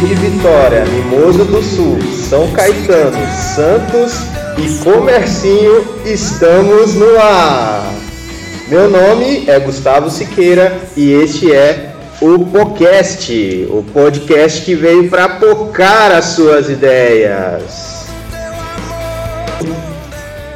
De Vitória, Mimoso do Sul, São Caetano, Santos e Comercinho, estamos no ar! Meu nome é Gustavo Siqueira e este é o podcast, o podcast que veio para pocar as suas ideias.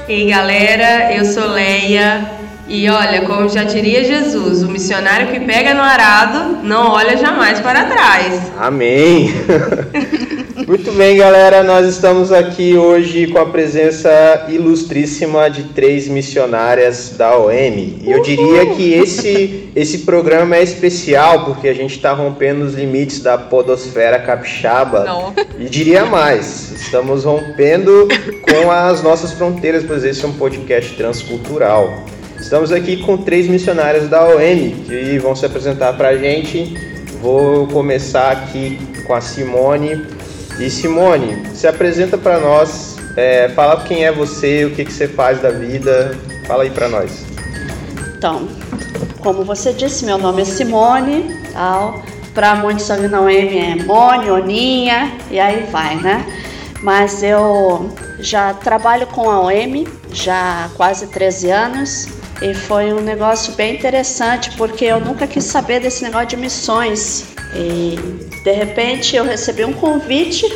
Ei galera, eu sou Leia e olha, como já diria Jesus, o missionário que pega no arado não olha jamais para trás. Amém! Muito bem, galera, nós estamos aqui hoje com a presença ilustríssima de três missionárias da OM. E eu diria que esse, esse programa é especial porque a gente está rompendo os limites da podosfera capixaba. Não. E diria mais, estamos rompendo com as nossas fronteiras, pois esse é um podcast transcultural. Estamos aqui com três missionárias da OM que vão se apresentar para a gente. Vou começar aqui com a Simone. E Simone, se apresenta para nós, é, fala quem é você, o que, que você faz da vida, fala aí para nós. Então, como você disse, meu nome é Simone, tal. Para muitos ali na M é Mone, Oninha, e aí vai, né? Mas eu já trabalho com a OM já há quase 13 anos e foi um negócio bem interessante porque eu nunca quis saber desse negócio de missões. E de repente eu recebi um convite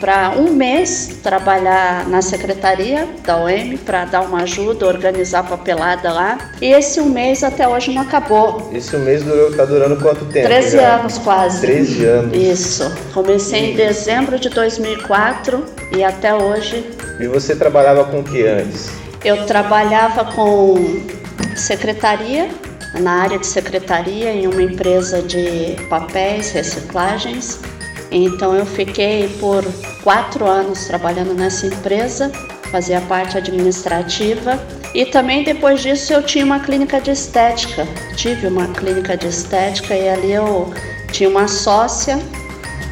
para um mês trabalhar na secretaria da OM para dar uma ajuda, organizar papelada lá. E esse um mês até hoje não acabou. Esse um mês durou, tá durando quanto tempo? 13 já? anos quase. 13 anos. Isso. Comecei em dezembro de 2004 e até hoje. E você trabalhava com o que antes? Eu trabalhava com secretaria na área de secretaria em uma empresa de papéis, reciclagens. Então eu fiquei por quatro anos trabalhando nessa empresa, fazia parte administrativa e também depois disso eu tinha uma clínica de estética. Tive uma clínica de estética e ali eu tinha uma sócia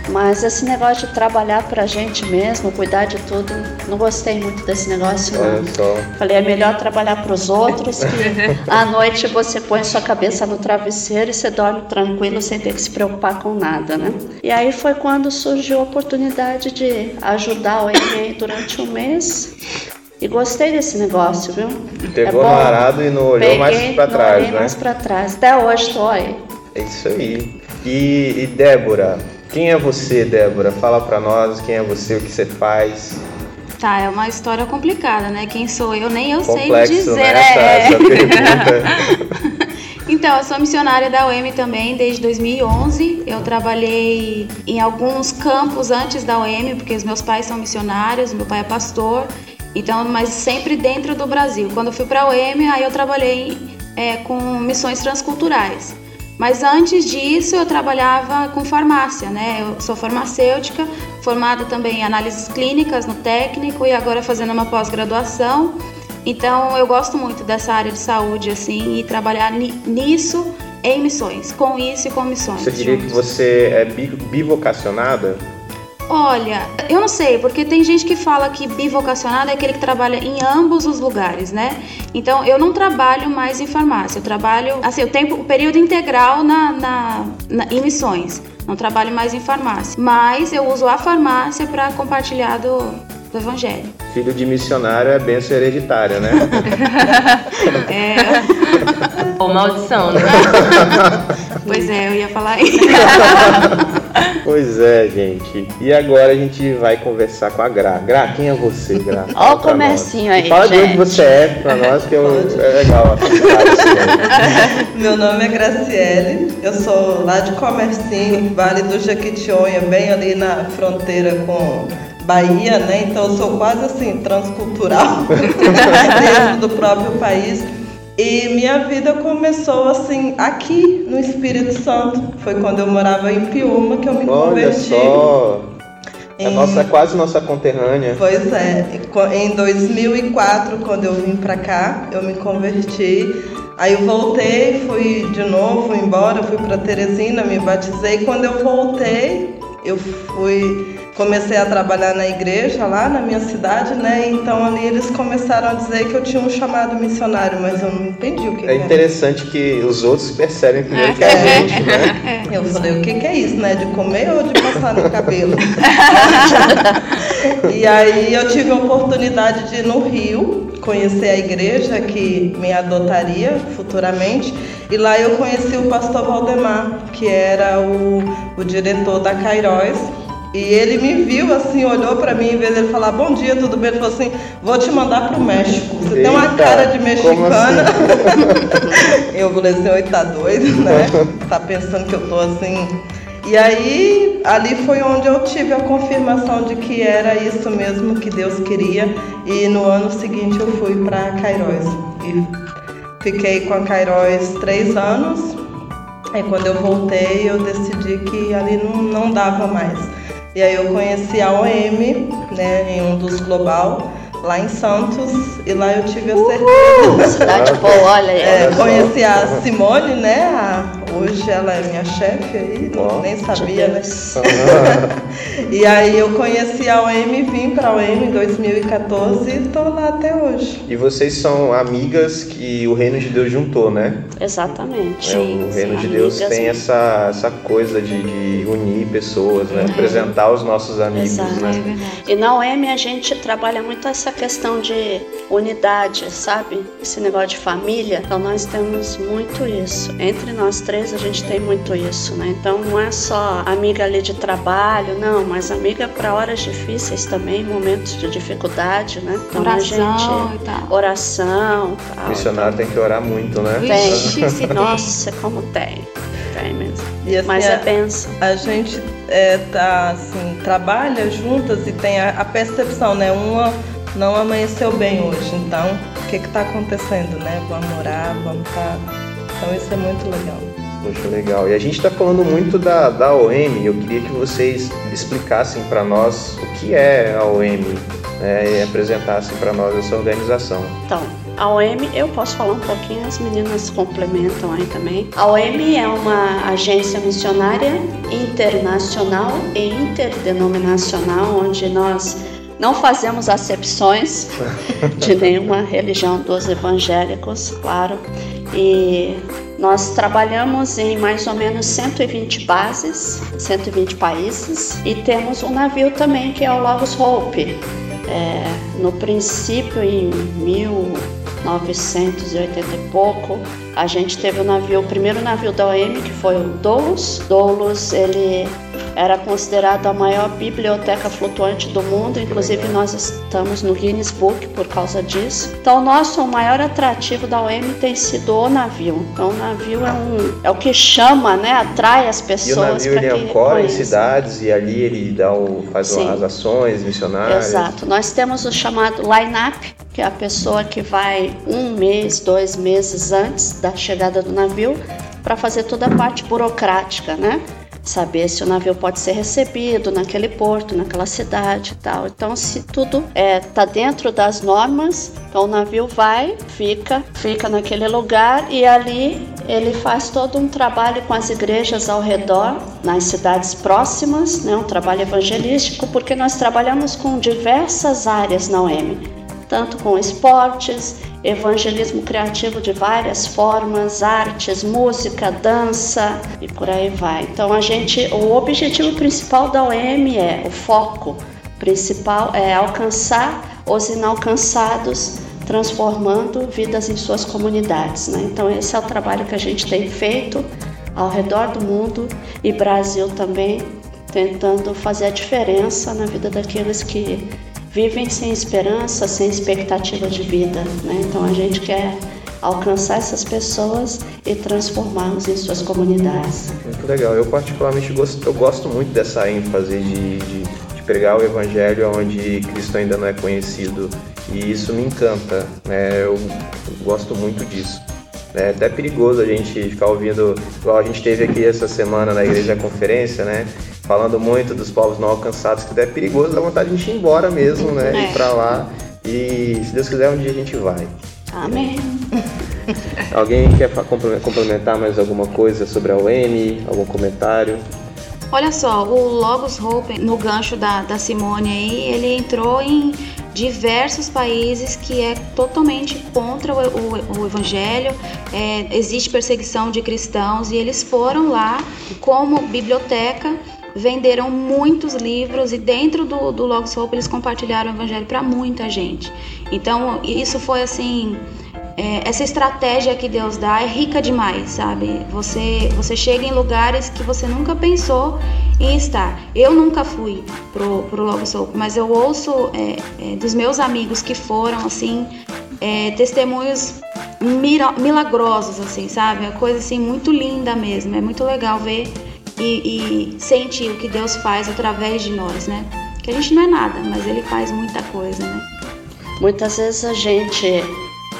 mas esse negócio de trabalhar pra gente mesmo, cuidar de tudo, não gostei muito desse negócio não. Só. Falei, é melhor trabalhar para os outros, que à noite você põe sua cabeça no travesseiro e você dorme tranquilo sem ter que se preocupar com nada, né? E aí foi quando surgiu a oportunidade de ajudar o EMEI durante um mês. E gostei desse negócio, viu? Pegou É arado e não olhou Peguei, mais para não trás, olhei né? mais pra trás. Até hoje tô aí. É isso aí. E, e Débora, quem é você, Débora? Fala para nós quem é você, o que você faz. Tá, é uma história complicada, né? Quem sou eu, nem eu Complexo, sei dizer, né? né? Essa, essa. Então, eu sou missionária da UEM também desde 2011. Eu trabalhei em alguns campos antes da UEM, porque os meus pais são missionários, meu pai é pastor. Então, mas sempre dentro do Brasil. Quando eu fui para a UEM, aí eu trabalhei é, com missões transculturais. Mas antes disso, eu trabalhava com farmácia, né? Eu sou farmacêutica, formada também em análises clínicas no técnico e agora fazendo uma pós-graduação. Então, eu gosto muito dessa área de saúde, assim, e trabalhar ni- nisso em missões, com isso e com missões. Você diria que juntos. você é bi- bivocacionada? Olha, eu não sei, porque tem gente que fala que bivocacionado é aquele que trabalha em ambos os lugares, né? Então, eu não trabalho mais em farmácia, eu trabalho, assim, o tempo, o período integral na, na, na- em missões. Não trabalho mais em farmácia, mas eu uso a farmácia para compartilhar do, do evangelho. Filho de missionário é benção hereditária, né? É, Ou maldição, né? pois é, eu ia falar isso. pois é, gente. E agora a gente vai conversar com a Gra. Gra, quem é você, Gra? Ó o nós. aí, E fala de onde gente. você é pra nós, que eu, é legal. Meu nome é Graciele, eu sou lá de Comercinho, Vale do Jequitinhonha, bem ali na fronteira com Bahia, né? Então eu sou quase assim, transcultural, dentro do próprio país. E minha vida começou assim, aqui no Espírito Santo. Foi quando eu morava em Piúma que eu me Olha converti. só. É nossa, quase nossa conterrânea. Pois é, em 2004, quando eu vim pra cá, eu me converti. Aí eu voltei, fui de novo, embora, fui pra Teresina, me batizei. Quando eu voltei, eu fui comecei a trabalhar na igreja lá na minha cidade, né? Então ali eles começaram a dizer que eu tinha um chamado missionário, mas eu não entendi o que É interessante que os outros percebem primeiro que a É. gente, né? Eu falei, o que, que é isso, né? De comer ou de passar no cabelo? e aí eu tive a oportunidade de ir no Rio, conhecer a igreja que me adotaria futuramente. E lá eu conheci o pastor Valdemar, que era o, o diretor da Cairóis. E ele me viu assim, olhou pra mim, em vez de ele falar bom dia, tudo bem, ele falou assim: vou te mandar pro México. Você tem uma Eita, cara de mexicana. assim? eu falei assim, oi, tá doido, né? Tá pensando que eu tô assim. E aí, ali foi onde eu tive a confirmação de que era isso mesmo que Deus queria. E no ano seguinte eu fui para Cairóis. E fiquei com a Cairóis três anos. Aí quando eu voltei, eu decidi que ali não, não dava mais. E aí eu conheci a OM, né, em um dos global, lá em Santos. E lá eu tive a certeza. Cidade boa, olha aí. É, conheci a Simone, né? a- hoje ela é minha chefe aí, não- Ó. nem sabia, né? Deus. E aí eu conheci a OM, vim pra OM em 2014 e tô lá até hoje. E vocês são amigas que o reino de Deus juntou, né? Exatamente. É, o reino de Deus tem essa, essa coisa de, de unir pessoas, né? Apresentar os nossos amigos, Exato. né? É. E na OM a gente trabalha muito essa questão de unidade, sabe? Esse negócio de família. Então nós temos muito isso. Entre nós três a gente tem muito isso, né? Então não é só amiga ali de trabalho, não, mas amiga para horas difíceis também, momentos de dificuldade, né? Então a Oração gente e tal. oração, tal. O missionário tem que orar muito, né? Tem. Nossa, como tem. Tem mesmo. E assim, Mas a, é benção. a gente é, tá, assim, trabalha juntas e tem a, a percepção, né? Uma não amanheceu bem hoje, então o que que tá acontecendo, né? Vamos orar, vamos tá. Então isso é muito legal. Poxa, legal. E a gente está falando muito da, da OM. Eu queria que vocês explicassem para nós o que é a OM né, e apresentassem para nós essa organização. Então, a OM, eu posso falar um pouquinho, as meninas complementam aí também. A OM é uma agência missionária internacional e interdenominacional, onde nós não fazemos acepções de nenhuma religião dos evangélicos, claro. E nós trabalhamos em mais ou menos 120 bases, 120 países, e temos um navio também que é o Logos Hope. É, no princípio, em 1980 e pouco, a gente teve o navio, o primeiro navio da OM, que foi o Doulos. Doulos, ele era considerado a maior biblioteca flutuante do mundo, inclusive nós estamos no Guinness Book por causa disso. Então, nosso o maior atrativo da OM tem sido o navio. Então, o navio é, um, é o que chama, né, atrai as E o pessoas navio ele ancora em cidades e ali ele dá o, faz Sim. as ações missionárias. Exato. Nós temos o chamado line-up, que é a pessoa que vai um mês, dois meses antes da chegada do navio para fazer toda a parte burocrática, né? Saber se o navio pode ser recebido naquele porto, naquela cidade e tal. Então, se tudo está dentro das normas, então o navio vai, fica, fica naquele lugar e ali ele faz todo um trabalho com as igrejas ao redor, nas cidades próximas, né? um trabalho evangelístico, porque nós trabalhamos com diversas áreas na UEM, tanto com esportes, evangelismo criativo de várias formas, artes, música, dança e por aí vai. Então a gente, o objetivo principal da UEM é o foco principal é alcançar os inalcançados transformando vidas em suas comunidades. Né? Então, esse é o trabalho que a gente tem feito ao redor do mundo e Brasil também, tentando fazer a diferença na vida daqueles que vivem sem esperança, sem expectativa de vida. Né? Então, a gente quer alcançar essas pessoas e transformá-los em suas comunidades. Muito legal. Eu particularmente gosto, eu gosto muito dessa ênfase de, de, de pregar o evangelho onde Cristo ainda não é conhecido e isso me encanta. Né? Eu gosto muito disso. É até perigoso a gente ficar ouvindo, igual a gente teve aqui essa semana na igreja conferência, né? Falando muito dos povos não alcançados, que é perigoso, dá vontade de a ir embora mesmo, né? É. Ir pra lá. E se Deus quiser, um dia a gente vai. Amém. Alguém quer complementar mais alguma coisa sobre a UM? Algum comentário? Olha só, o Logos Hope, no gancho da, da Simone aí, ele entrou em diversos países que é totalmente contra o, o, o evangelho, é, existe perseguição de cristãos e eles foram lá como biblioteca venderam muitos livros e dentro do, do Logos Hope eles compartilharam o evangelho para muita gente. Então isso foi assim é, essa estratégia que Deus dá é rica demais, sabe? Você, você chega em lugares que você nunca pensou em estar. Eu nunca fui pro, pro Logo Soul, mas eu ouço é, é, dos meus amigos que foram, assim, é, testemunhos milagrosos, assim, sabe? É coisa, assim, muito linda mesmo. É muito legal ver e, e sentir o que Deus faz através de nós, né? Que a gente não é nada, mas Ele faz muita coisa, né? Muitas vezes a gente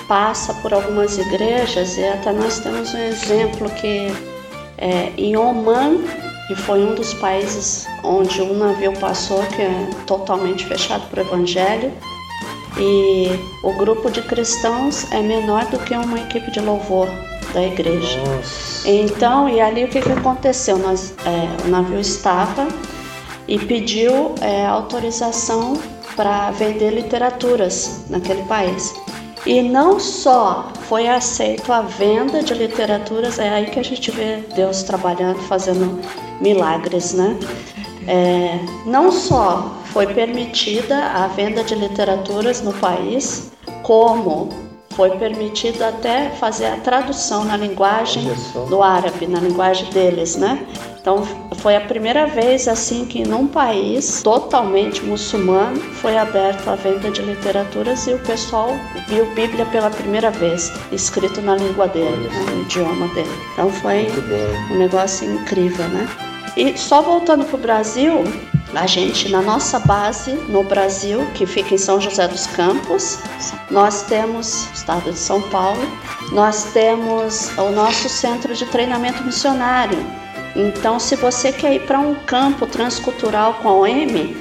passa por algumas igrejas e até nós temos um exemplo que é, em Oman, que foi um dos países onde um navio passou, que é totalmente fechado para o evangelho, e o grupo de cristãos é menor do que uma equipe de louvor da igreja. Nossa. Então, e ali o que, que aconteceu? Nós, é, o navio estava e pediu é, autorização para vender literaturas naquele país. E não só foi aceito a venda de literaturas, é aí que a gente vê Deus trabalhando, fazendo milagres, né? É, não só foi permitida a venda de literaturas no país, como foi permitido até fazer a tradução na linguagem do árabe, na linguagem deles, né? Então foi a primeira vez assim que num país totalmente muçulmano foi aberto a venda de literaturas e o pessoal viu Bíblia pela primeira vez, escrito na língua dele, né, no idioma dele. Então foi um negócio incrível, né? E só voltando para o Brasil, a gente, na nossa base no Brasil, que fica em São José dos Campos, nós temos, estado de São Paulo, nós temos o nosso centro de treinamento missionário. Então, se você quer ir para um campo transcultural com a OM,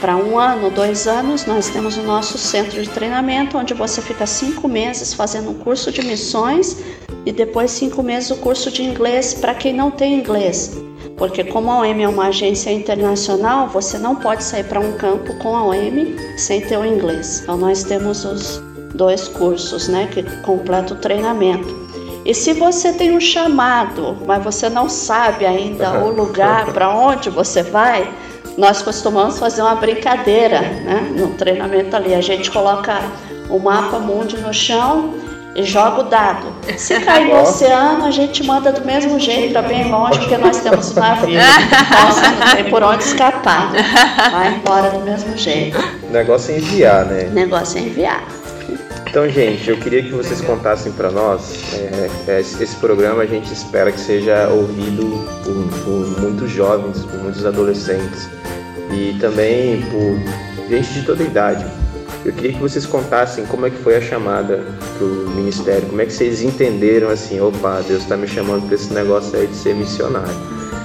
para um ano, dois anos, nós temos o nosso centro de treinamento, onde você fica cinco meses fazendo um curso de missões e depois cinco meses o curso de inglês para quem não tem inglês. Porque como a OM é uma agência internacional, você não pode sair para um campo com a OM sem ter o inglês. Então nós temos os dois cursos, né, que completa o treinamento. E se você tem um chamado, mas você não sabe ainda o lugar para onde você vai, nós costumamos fazer uma brincadeira, né, no treinamento ali. A gente coloca o mapa mundo no chão joga o dado. Se cair no oceano, a gente manda do mesmo jeito para bem longe, porque nós temos o navio. Você não tem por onde escapar. Vai embora do mesmo jeito. O negócio é enviar, né? O negócio é enviar. Então, gente, eu queria que vocês contassem para nós. É, é, esse programa a gente espera que seja ouvido por, por muitos jovens, por muitos adolescentes e também por gente de toda idade eu queria que vocês contassem como é que foi a chamada pro ministério, como é que vocês entenderam assim, opa, Deus está me chamando para esse negócio aí de ser missionário.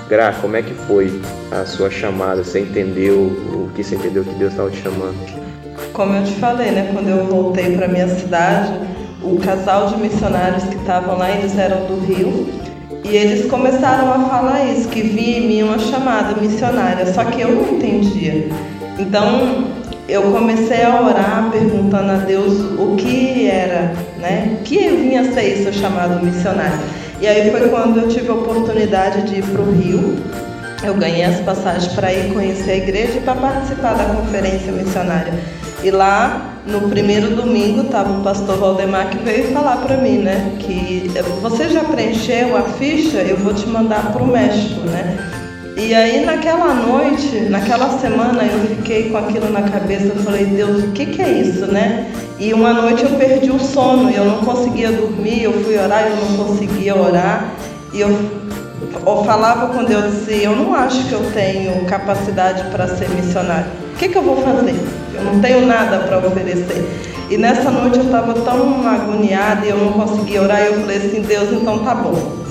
Gra, como é que foi a sua chamada? Você entendeu o que você entendeu que Deus estava te chamando? Como eu te falei, né, quando eu voltei para minha cidade, o casal de missionários que estavam lá, eles eram do Rio, e eles começaram a falar isso, que via em mim uma chamada missionária, só que eu não entendia. Então, eu comecei a orar perguntando a Deus o que era, né? O que vinha a ser isso chamado missionário. E aí foi quando eu tive a oportunidade de ir para o Rio. Eu ganhei as passagens para ir conhecer a igreja e para participar da conferência missionária. E lá, no primeiro domingo, estava o pastor Valdemar que veio falar para mim, né? Que você já preencheu a ficha, eu vou te mandar para o México, né? E aí naquela noite, naquela semana, eu fiquei com aquilo na cabeça, eu falei, Deus, o que, que é isso, né? E uma noite eu perdi o sono, eu não conseguia dormir, eu fui orar, eu não conseguia orar. E eu, eu falava com Deus assim, eu não acho que eu tenho capacidade para ser missionário. O que, que eu vou fazer? Eu não tenho nada para oferecer. E nessa noite eu estava tão agoniada e eu não conseguia orar, e eu falei assim, Deus, então tá bom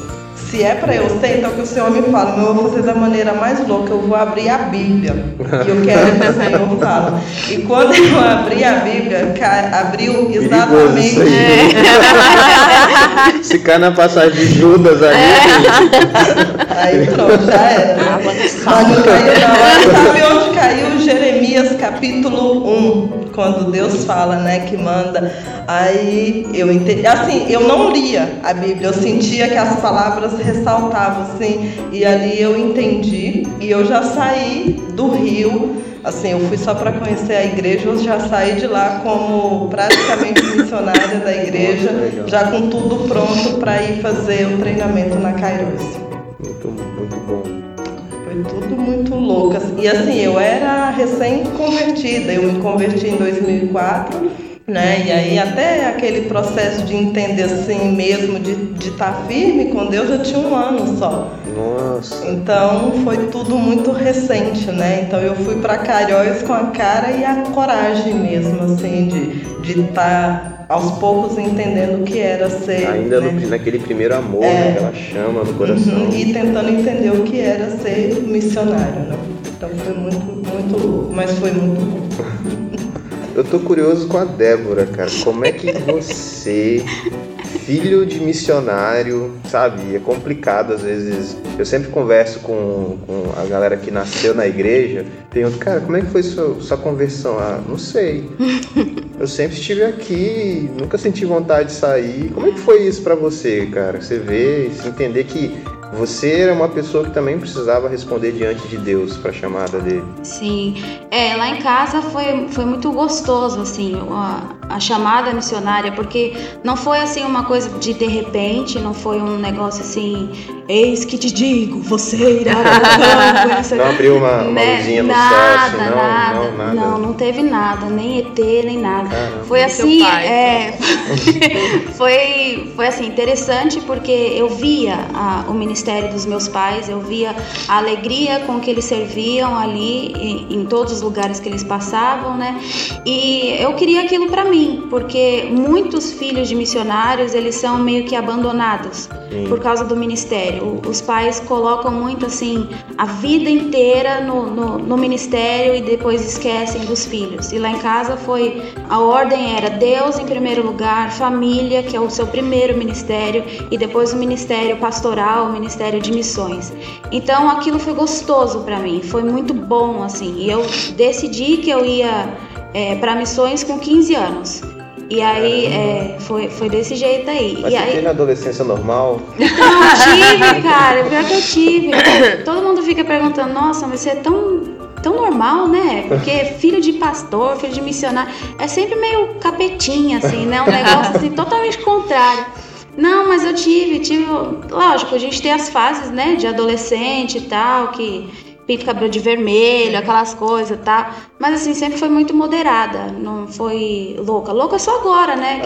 se é para eu ser, então que o Senhor me fala, eu vou fazer da maneira mais louca, eu vou abrir a Bíblia. E eu quero que o Senhor fala. E quando eu abri a Bíblia, abriu exatamente. Se cai na passagem de Judas ali. É. Aí pronto, já era. Mas não caiu. Sabe onde caiu Jeremias capítulo 1? Quando Deus fala, né, que manda. Aí eu entendi. Assim, eu não lia a Bíblia, eu sentia que as palavras ressaltavam, assim, e ali eu entendi. E eu já saí do Rio assim, eu fui só para conhecer a igreja, eu já saí de lá como praticamente missionária da igreja, já com tudo pronto para ir fazer o treinamento na Kairos. Muito, muito bom. Foi tudo muito louco. E assim, eu era recém-convertida, eu me converti em 2004 né? E aí até aquele processo de entender assim mesmo, de estar tá firme com Deus, eu tinha um ano só. Nossa. Então foi tudo muito recente, né? Então eu fui para Cariós com a cara e a coragem mesmo, assim, de de estar tá aos poucos entendendo o que era ser. Ainda né? no, naquele primeiro amor, é. aquela chama no coração. Uhum, e tentando entender o que era ser missionário, né? Então foi muito, muito, mas foi muito bom. Eu tô curioso com a Débora, cara. Como é que você, filho de missionário, sabe? É complicado às vezes. Eu sempre converso com, com a galera que nasceu na igreja. Pergunto, cara, como é que foi sua, sua conversão? Ah, não sei. Eu sempre estive aqui, nunca senti vontade de sair. Como é que foi isso para você, cara? Você vê, se entender que você era uma pessoa que também precisava responder diante de Deus para a chamada dele. Sim, é, lá em casa foi, foi muito gostoso, assim, a, a chamada missionária, porque não foi assim uma coisa de de repente, não foi um negócio assim, eis que te digo, você irá Não abriu uma, uma né? luzinha no nada, céu, assim, não, nada, não, nada. Não, não teve nada, nem ET, nem nada. Caramba. Foi assim, é, foi, foi assim, interessante porque eu via a, o ministério dos meus pais, eu via a alegria com que eles serviam ali em, em todos os lugares que eles passavam, né? E eu queria aquilo para mim porque muitos filhos de missionários eles são meio que abandonados Sim. por causa do ministério. Os pais colocam muito assim a vida inteira no, no, no, ministério e depois esquecem dos filhos. E lá em casa foi a ordem era Deus em primeiro lugar, família que é o seu primeiro ministério e depois o ministério pastoral, o ministério de missões. Então aquilo foi gostoso para mim, foi muito bom assim. E eu decidi que eu ia é, para missões com 15 anos. E aí é, foi, foi desse jeito aí. Mas e você aí... teve adolescência normal? Não, tive, cara. Pior que eu tive. Todo mundo fica perguntando, nossa, mas você é tão, tão normal, né? Porque filho de pastor, filho de missionário, é sempre meio capetinha, assim, né? Um negócio assim, totalmente contrário. Não, mas eu tive, tive. Lógico, a gente tem as fases, né, de adolescente e tal, que pinto cabelo de vermelho, aquelas coisas e tal. Mas assim, sempre foi muito moderada, não foi louca. Louca só agora, né?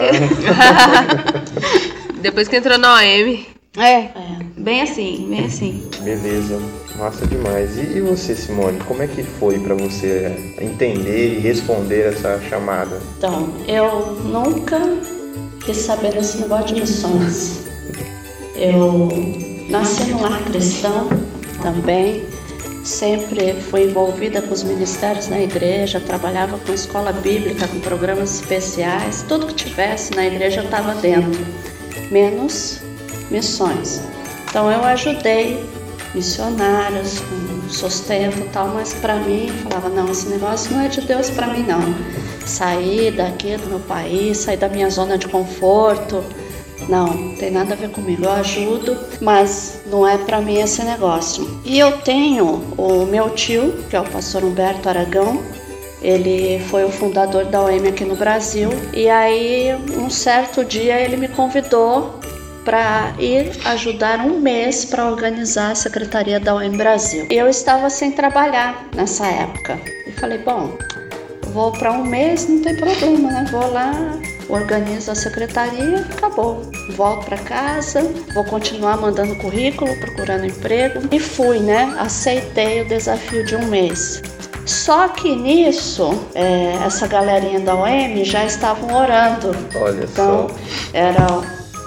Depois que entrou na OM. É, é, bem assim, bem assim. Beleza, massa demais. E, e você, Simone, como é que foi para você entender e responder essa chamada? Então, eu nunca quis saber desse negócio de missões. Eu nasci num lar cristão também, sempre fui envolvida com os ministérios na igreja, trabalhava com escola bíblica, com programas especiais, tudo que tivesse na igreja estava dentro, menos missões. Então eu ajudei missionários com sustento e tal, mas para mim falava não, esse negócio não é de Deus para mim não. Sair daqui do meu país, sair da minha zona de conforto, não, não tem nada a ver comigo. Eu ajudo, mas não é para mim esse negócio. E eu tenho o meu tio, que é o pastor Humberto Aragão. Ele foi o fundador da OM aqui no Brasil. E aí, um certo dia, ele me convidou para ir ajudar um mês para organizar a secretaria da OM Brasil. Eu estava sem trabalhar nessa época. E falei, bom, vou para um mês, não tem problema, né? Vou lá, organizo a secretaria, acabou. Volto para casa, vou continuar mandando currículo, procurando emprego. E fui, né? Aceitei o desafio de um mês. Só que nisso, é, essa galerinha da OM já estavam orando. Olha então, só. era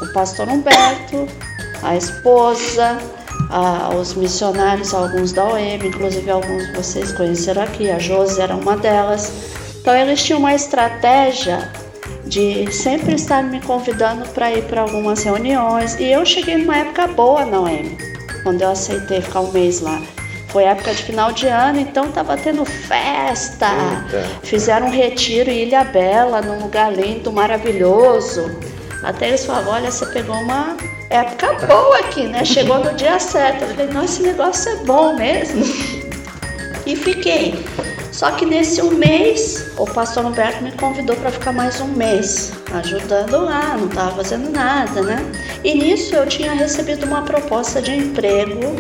o pastor Humberto, a esposa, a, os missionários, alguns da OEM, inclusive alguns de vocês conheceram aqui, a Josi era uma delas. Então eles tinham uma estratégia de sempre estar me convidando para ir para algumas reuniões. E eu cheguei numa época boa na OEM, quando eu aceitei ficar um mês lá. Foi época de final de ano, então tava tendo festa. Eita. Fizeram um retiro em Ilha Bela, num lugar lindo, maravilhoso. Até eles falavam, olha, você pegou uma época boa aqui, né? Chegou no dia certo. Eu falei, não, esse negócio é bom mesmo. E fiquei. Só que nesse um mês, o pastor Humberto me convidou para ficar mais um mês, ajudando lá, não estava fazendo nada, né? E nisso eu tinha recebido uma proposta de emprego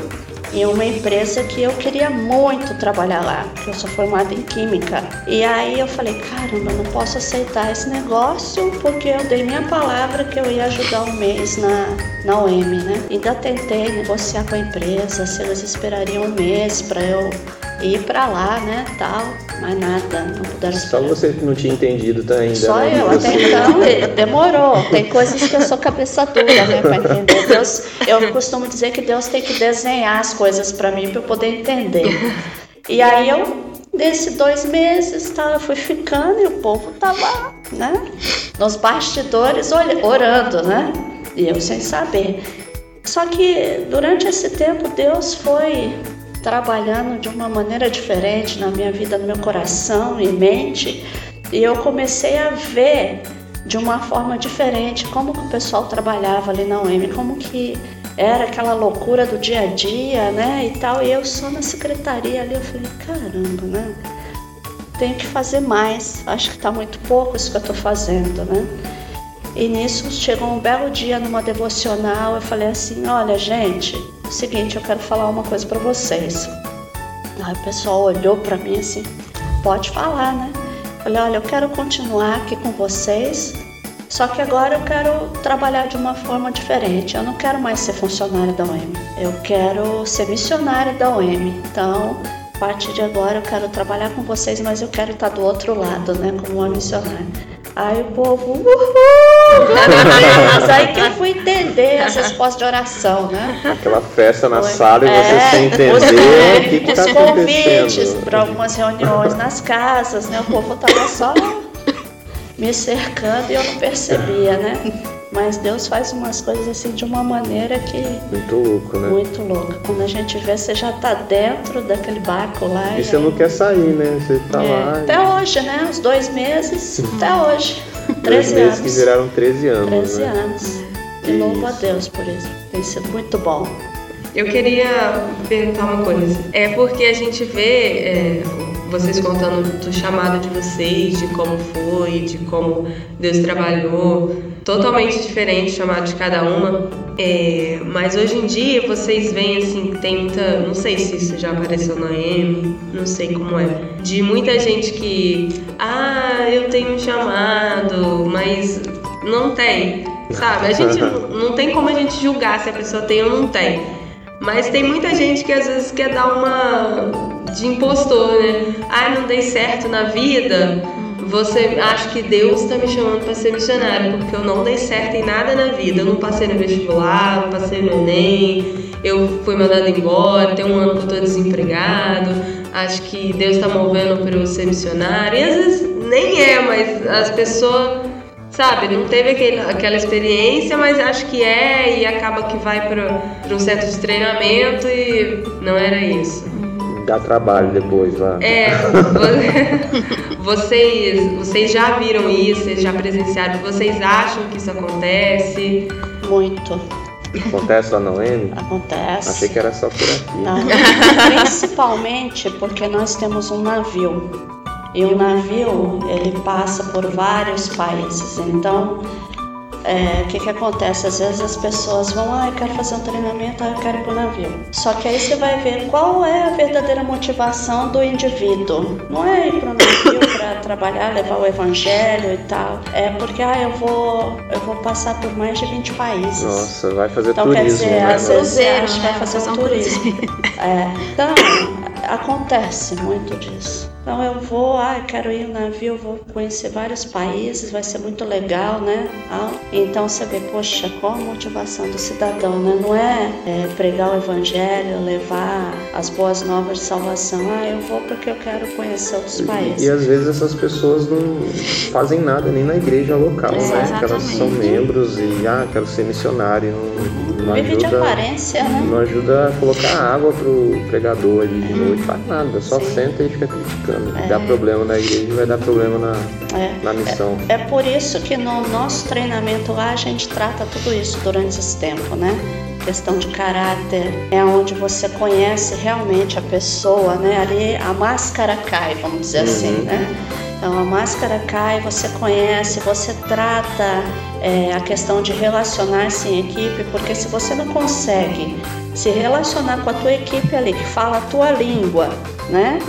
em uma empresa que eu queria muito trabalhar lá, porque eu sou formada em química. E aí eu falei, caramba, não posso aceitar esse negócio porque eu dei minha palavra que eu ia ajudar um mês na, na OM, né? Ainda tentei negociar com a empresa se eles esperariam um mês para eu ir para lá, né, tal, mas nada, não puderam Só você que não tinha entendido tá ainda. Só né? eu, até então demorou. Tem coisas que eu sou cabeça dura, né, para entender. Deus, eu costumo dizer que Deus tem que desenhar as coisas para mim para eu poder entender. E aí eu nesses dois meses tá, fui ficando e o povo tava, né, nos bastidores orando, né, e eu sem saber. Só que durante esse tempo Deus foi trabalhando de uma maneira diferente na minha vida, no meu coração e mente, e eu comecei a ver de uma forma diferente como que o pessoal trabalhava ali na UEM, como que era aquela loucura do dia a dia, né, e tal, e eu só na secretaria ali, eu falei, caramba, né, tenho que fazer mais, acho que está muito pouco isso que eu estou fazendo, né, e nisso chegou um belo dia numa devocional, eu falei assim, olha gente, o seguinte, eu quero falar uma coisa para vocês. Aí o pessoal olhou para mim assim, pode falar, né? Falei, olha, eu quero continuar aqui com vocês, só que agora eu quero trabalhar de uma forma diferente. Eu não quero mais ser funcionária da OM, eu quero ser missionária da OM. Então, a partir de agora eu quero trabalhar com vocês, mas eu quero estar do outro lado, né, como uma missionária. Aí o povo, uhul! Mas aí que eu fui entender as respostas de oração, né? Aquela festa na Foi. sala e você é, sem entender o que, que tá Os convites para algumas reuniões nas casas, né? O povo tava só me cercando e eu não percebia, né? Mas Deus faz umas coisas assim de uma maneira que. Muito louco, né? Muito louco. Quando a gente vê, você já tá dentro daquele barco lá. E, e você aí... não quer sair, né? Você tá é. lá. Até e... hoje, né? Os dois meses, até hoje. 13 dois meses que viraram 13 anos. 13 né? anos. E louvo a Deus por isso. Tem sido muito bom. Eu queria perguntar uma coisa. É porque a gente vê é, vocês contando do chamado de vocês, de como foi, de como Deus trabalhou, totalmente diferente o chamado de cada uma. É, mas hoje em dia vocês veem assim, tem muita. Não sei se isso já apareceu na M, não sei como é. De muita gente que. Ah, eu tenho um chamado, mas não tem. Sabe? A gente não tem como a gente julgar se a pessoa tem ou não tem. Mas tem muita gente que às vezes quer dar uma de impostor, né? Ah, não dei certo na vida. Você acha que Deus está me chamando para ser missionário porque eu não dei certo em nada na vida. Eu não passei no vestibular, não passei no Enem, eu fui mandado embora, tem um ano que eu estou desempregado. Acho que Deus está movendo para eu ser missionário. E às vezes nem é, mas as pessoas sabe, não teve aquele, aquela experiência, mas acho que é e acaba que vai para um centro de treinamento e não era isso dá trabalho depois lá. É, vocês, vocês já viram isso, vocês já presenciaram, vocês acham que isso acontece? Muito. Acontece lá no N? Acontece. Achei que era só por aqui. Não, principalmente porque nós temos um navio. E o navio, ele passa por vários países. Então, é, o que, que acontece? Às vezes as pessoas vão, ah, eu quero fazer um treinamento, ah, eu quero ir para o navio. Só que aí você vai ver qual é a verdadeira motivação do indivíduo. Não é ir para o navio para trabalhar, levar o evangelho e tal. É porque, ah, eu vou, eu vou passar por mais de 20 países. Nossa, vai fazer então, turismo. Então, quer dizer, né? às vezes você acha que vai fazer um turismo. É, então, acontece muito disso. Então eu vou, ah, quero ir no navio, vou conhecer vários países, vai ser muito legal, né? Ah, então você vê, poxa, qual a motivação do cidadão, né? Não é, é pregar o evangelho, levar as boas novas de salvação. Ah, eu vou porque eu quero conhecer outros países. E, e às vezes essas pessoas não fazem nada nem na igreja local, É, né? Que elas são membros e, ah, quero ser missionário. Não, não Vive de ajuda, aparência, né? não ajuda a colocar água pro pregador ali de noite, faz nada, só Sim. senta e fica criticando. É. Dá problema na igreja e vai dar problema na, É. na missão. É por isso que no nosso treinamento lá a gente trata tudo isso durante esse tempo, né? Questão de caráter, é onde você conhece realmente a pessoa, né? Ali a máscara cai, vamos dizer assim, Uhum. né? Então a máscara cai, você conhece, você trata é, a questão de relacionar-se em equipe, porque se você não consegue se relacionar com a tua equipe ali, que fala a tua língua, né?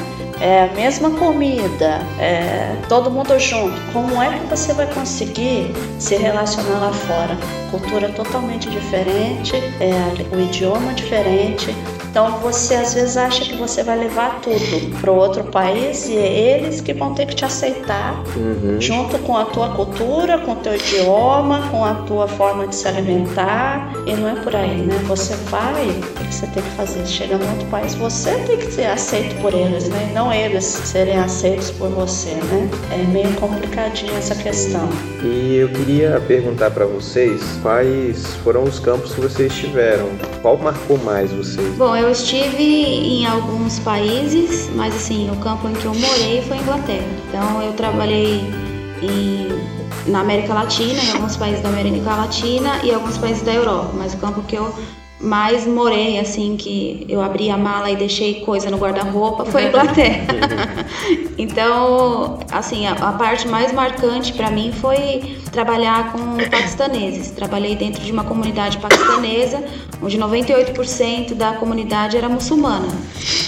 É a mesma comida, é todo mundo junto. Como é que você vai conseguir se relacionar lá fora? Cultura totalmente diferente, é, o idioma diferente. Então você às vezes acha que você vai levar tudo para o outro país e é eles que vão ter que te aceitar Uhum. junto com a tua cultura, com o teu idioma, com a tua forma de se alimentar. E não é por aí, né? Você vai, o que você tem que fazer? Chega no outro país, você tem que ser aceito por eles, né? E não eles serem aceitos por você, né? É meio complicadinha essa questão. E eu queria perguntar para vocês quais foram os campos que vocês tiveram. Qual marcou mais vocês? Bom, eu estive em alguns países, mas assim, o campo em que eu morei foi a Inglaterra. Então eu trabalhei em- na América Latina, em alguns países da América Latina e alguns países da Europa, mas o campo que eu mais morei, assim, que eu abri a mala e deixei coisa no guarda-roupa, foi a Inglaterra. então, assim, a, a parte mais marcante para mim foi trabalhar com paquistaneses. Trabalhei dentro de uma comunidade paquistanesa, onde 98% da comunidade era muçulmana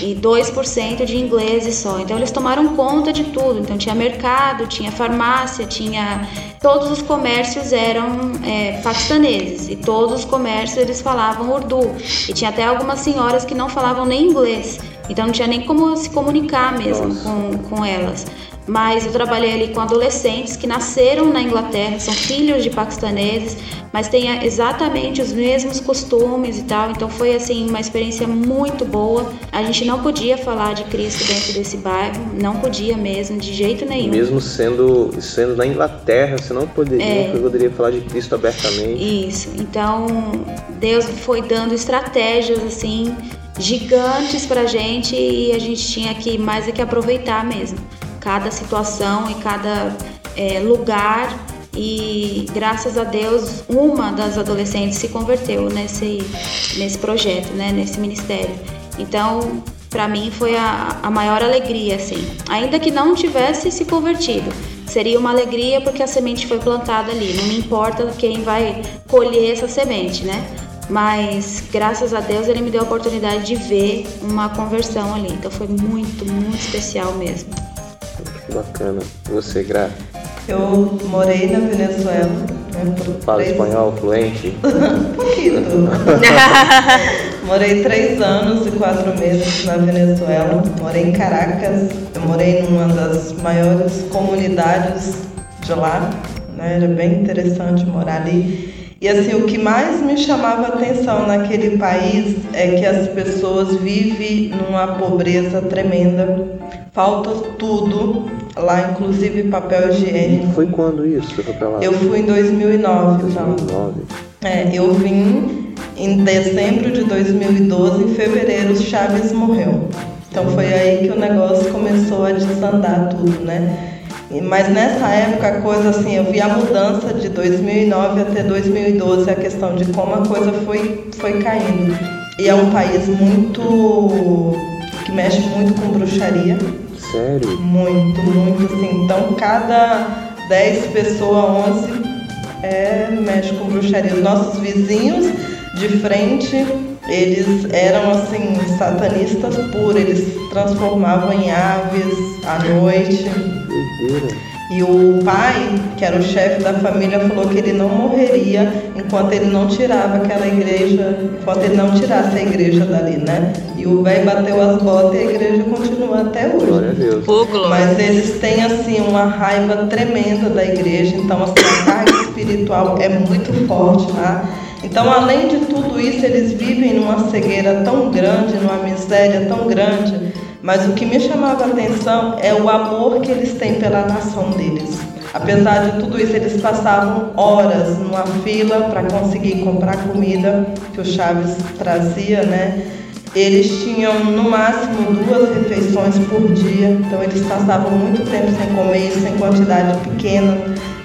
e 2% de ingleses só. Então eles tomaram conta de tudo. Então tinha mercado, tinha farmácia, tinha todos os comércios eram é, paquistaneses e todos os comércios eles falavam urdu e tinha até algumas senhoras que não falavam nem inglês. Então não tinha nem como se comunicar mesmo com, com elas. Mas eu trabalhei ali com adolescentes que nasceram na Inglaterra, são filhos de paquistaneses, mas têm exatamente os mesmos costumes e tal. Então foi assim uma experiência muito boa. A gente não podia falar de Cristo dentro desse bairro, não podia mesmo, de jeito nenhum. Mesmo sendo, sendo na Inglaterra, você não poderia, É. poderia falar de Cristo abertamente. Isso. Então, Deus foi dando estratégias assim gigantes pra gente e a gente tinha que mais é que aproveitar mesmo cada situação e cada é, lugar e graças a Deus uma das adolescentes se converteu nesse nesse projeto, né, nesse ministério. Então, pra mim foi a, a maior alegria assim, ainda que não tivesse se convertido. Seria uma alegria porque a semente foi plantada ali. Não me importa quem vai colher essa semente, né? Mas graças a Deus ele me deu a oportunidade de ver uma conversão ali. Então foi muito, muito especial mesmo. Que bacana. Você, Gra? Eu morei na Venezuela. Né, por Fala três- espanhol fluente? Um pouquinho. morei três anos e quatro meses na Venezuela. Morei em Caracas. Eu morei numa das maiores comunidades de lá. Né? Era bem interessante morar ali. E assim, o que mais me chamava a atenção naquele país é que as pessoas vivem numa pobreza tremenda. Falta tudo, lá inclusive papel higiênico. Foi quando isso? Eu fui em 2009, então. 2009. É, eu vim em dezembro de 2012, em fevereiro Chaves morreu. Então foi aí que o negócio começou a desandar tudo, né? Mas nessa época a coisa assim, eu vi a mudança de 2009 até 2012, a questão de como a coisa foi, foi caindo. E é um país muito que mexe muito com bruxaria. Sério? Muito, muito assim. Então, cada 10 pessoas, 11 é, mexe com bruxaria. Os nossos vizinhos de frente, eles eram assim, satanistas puros. Eles transformavam em aves à noite. Doideira. E o pai, que era o chefe da família, falou que ele não morreria enquanto ele não tirava aquela igreja, enquanto ele não tirasse a igreja dali, né? E o velho bateu as botas e a igreja continua até hoje. Glória a Deus. Mas eles têm assim uma raiva tremenda da igreja, então assim, a carga espiritual é muito forte lá. Então, além de tudo isso, eles vivem numa cegueira tão grande, numa miséria tão grande. Mas o que me chamava a atenção é o amor que eles têm pela nação deles. Apesar de tudo isso, eles passavam horas numa fila para conseguir comprar comida que o Chaves trazia, né? Eles tinham no máximo duas refeições por dia, então eles passavam muito tempo sem comer, isso em quantidade pequena,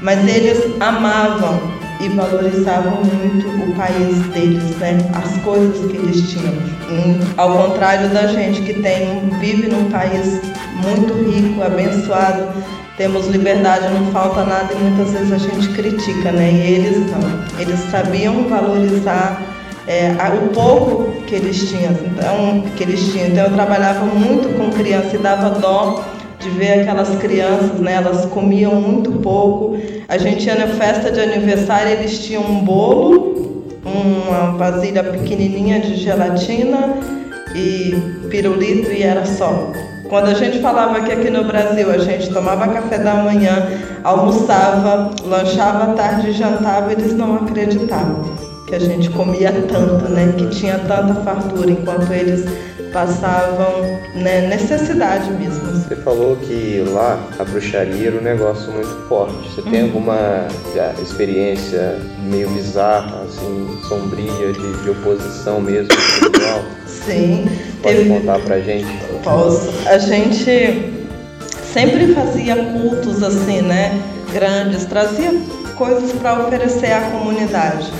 mas eles amavam e valorizavam muito o país deles, né? As coisas que eles tinham. E, ao contrário da gente que tem vive num país muito rico, abençoado, temos liberdade, não falta nada e muitas vezes a gente critica, né? E eles não. Eles sabiam valorizar é, o pouco que eles tinham, então, que eles tinham. Então eu trabalhava muito com criança e dava dó de ver aquelas crianças, né? Elas comiam muito pouco. A gente ia na festa de aniversário, eles tinham um bolo, uma vasilha pequenininha de gelatina e pirulito e era só. Quando a gente falava que aqui no Brasil a gente tomava café da manhã, almoçava, lanchava à tarde e jantava, eles não acreditavam que a gente comia tanto, né? Que tinha tanta fartura, enquanto eles passavam né, necessidade mesmo. Você falou que lá a bruxaria era um negócio muito forte. Você tem uhum. alguma experiência meio bizarra, assim, sombria, de, de oposição mesmo? Sim. Pode teve... contar pra gente? Posso. A gente sempre fazia cultos assim, né? Grandes, trazia coisas para oferecer à comunidade.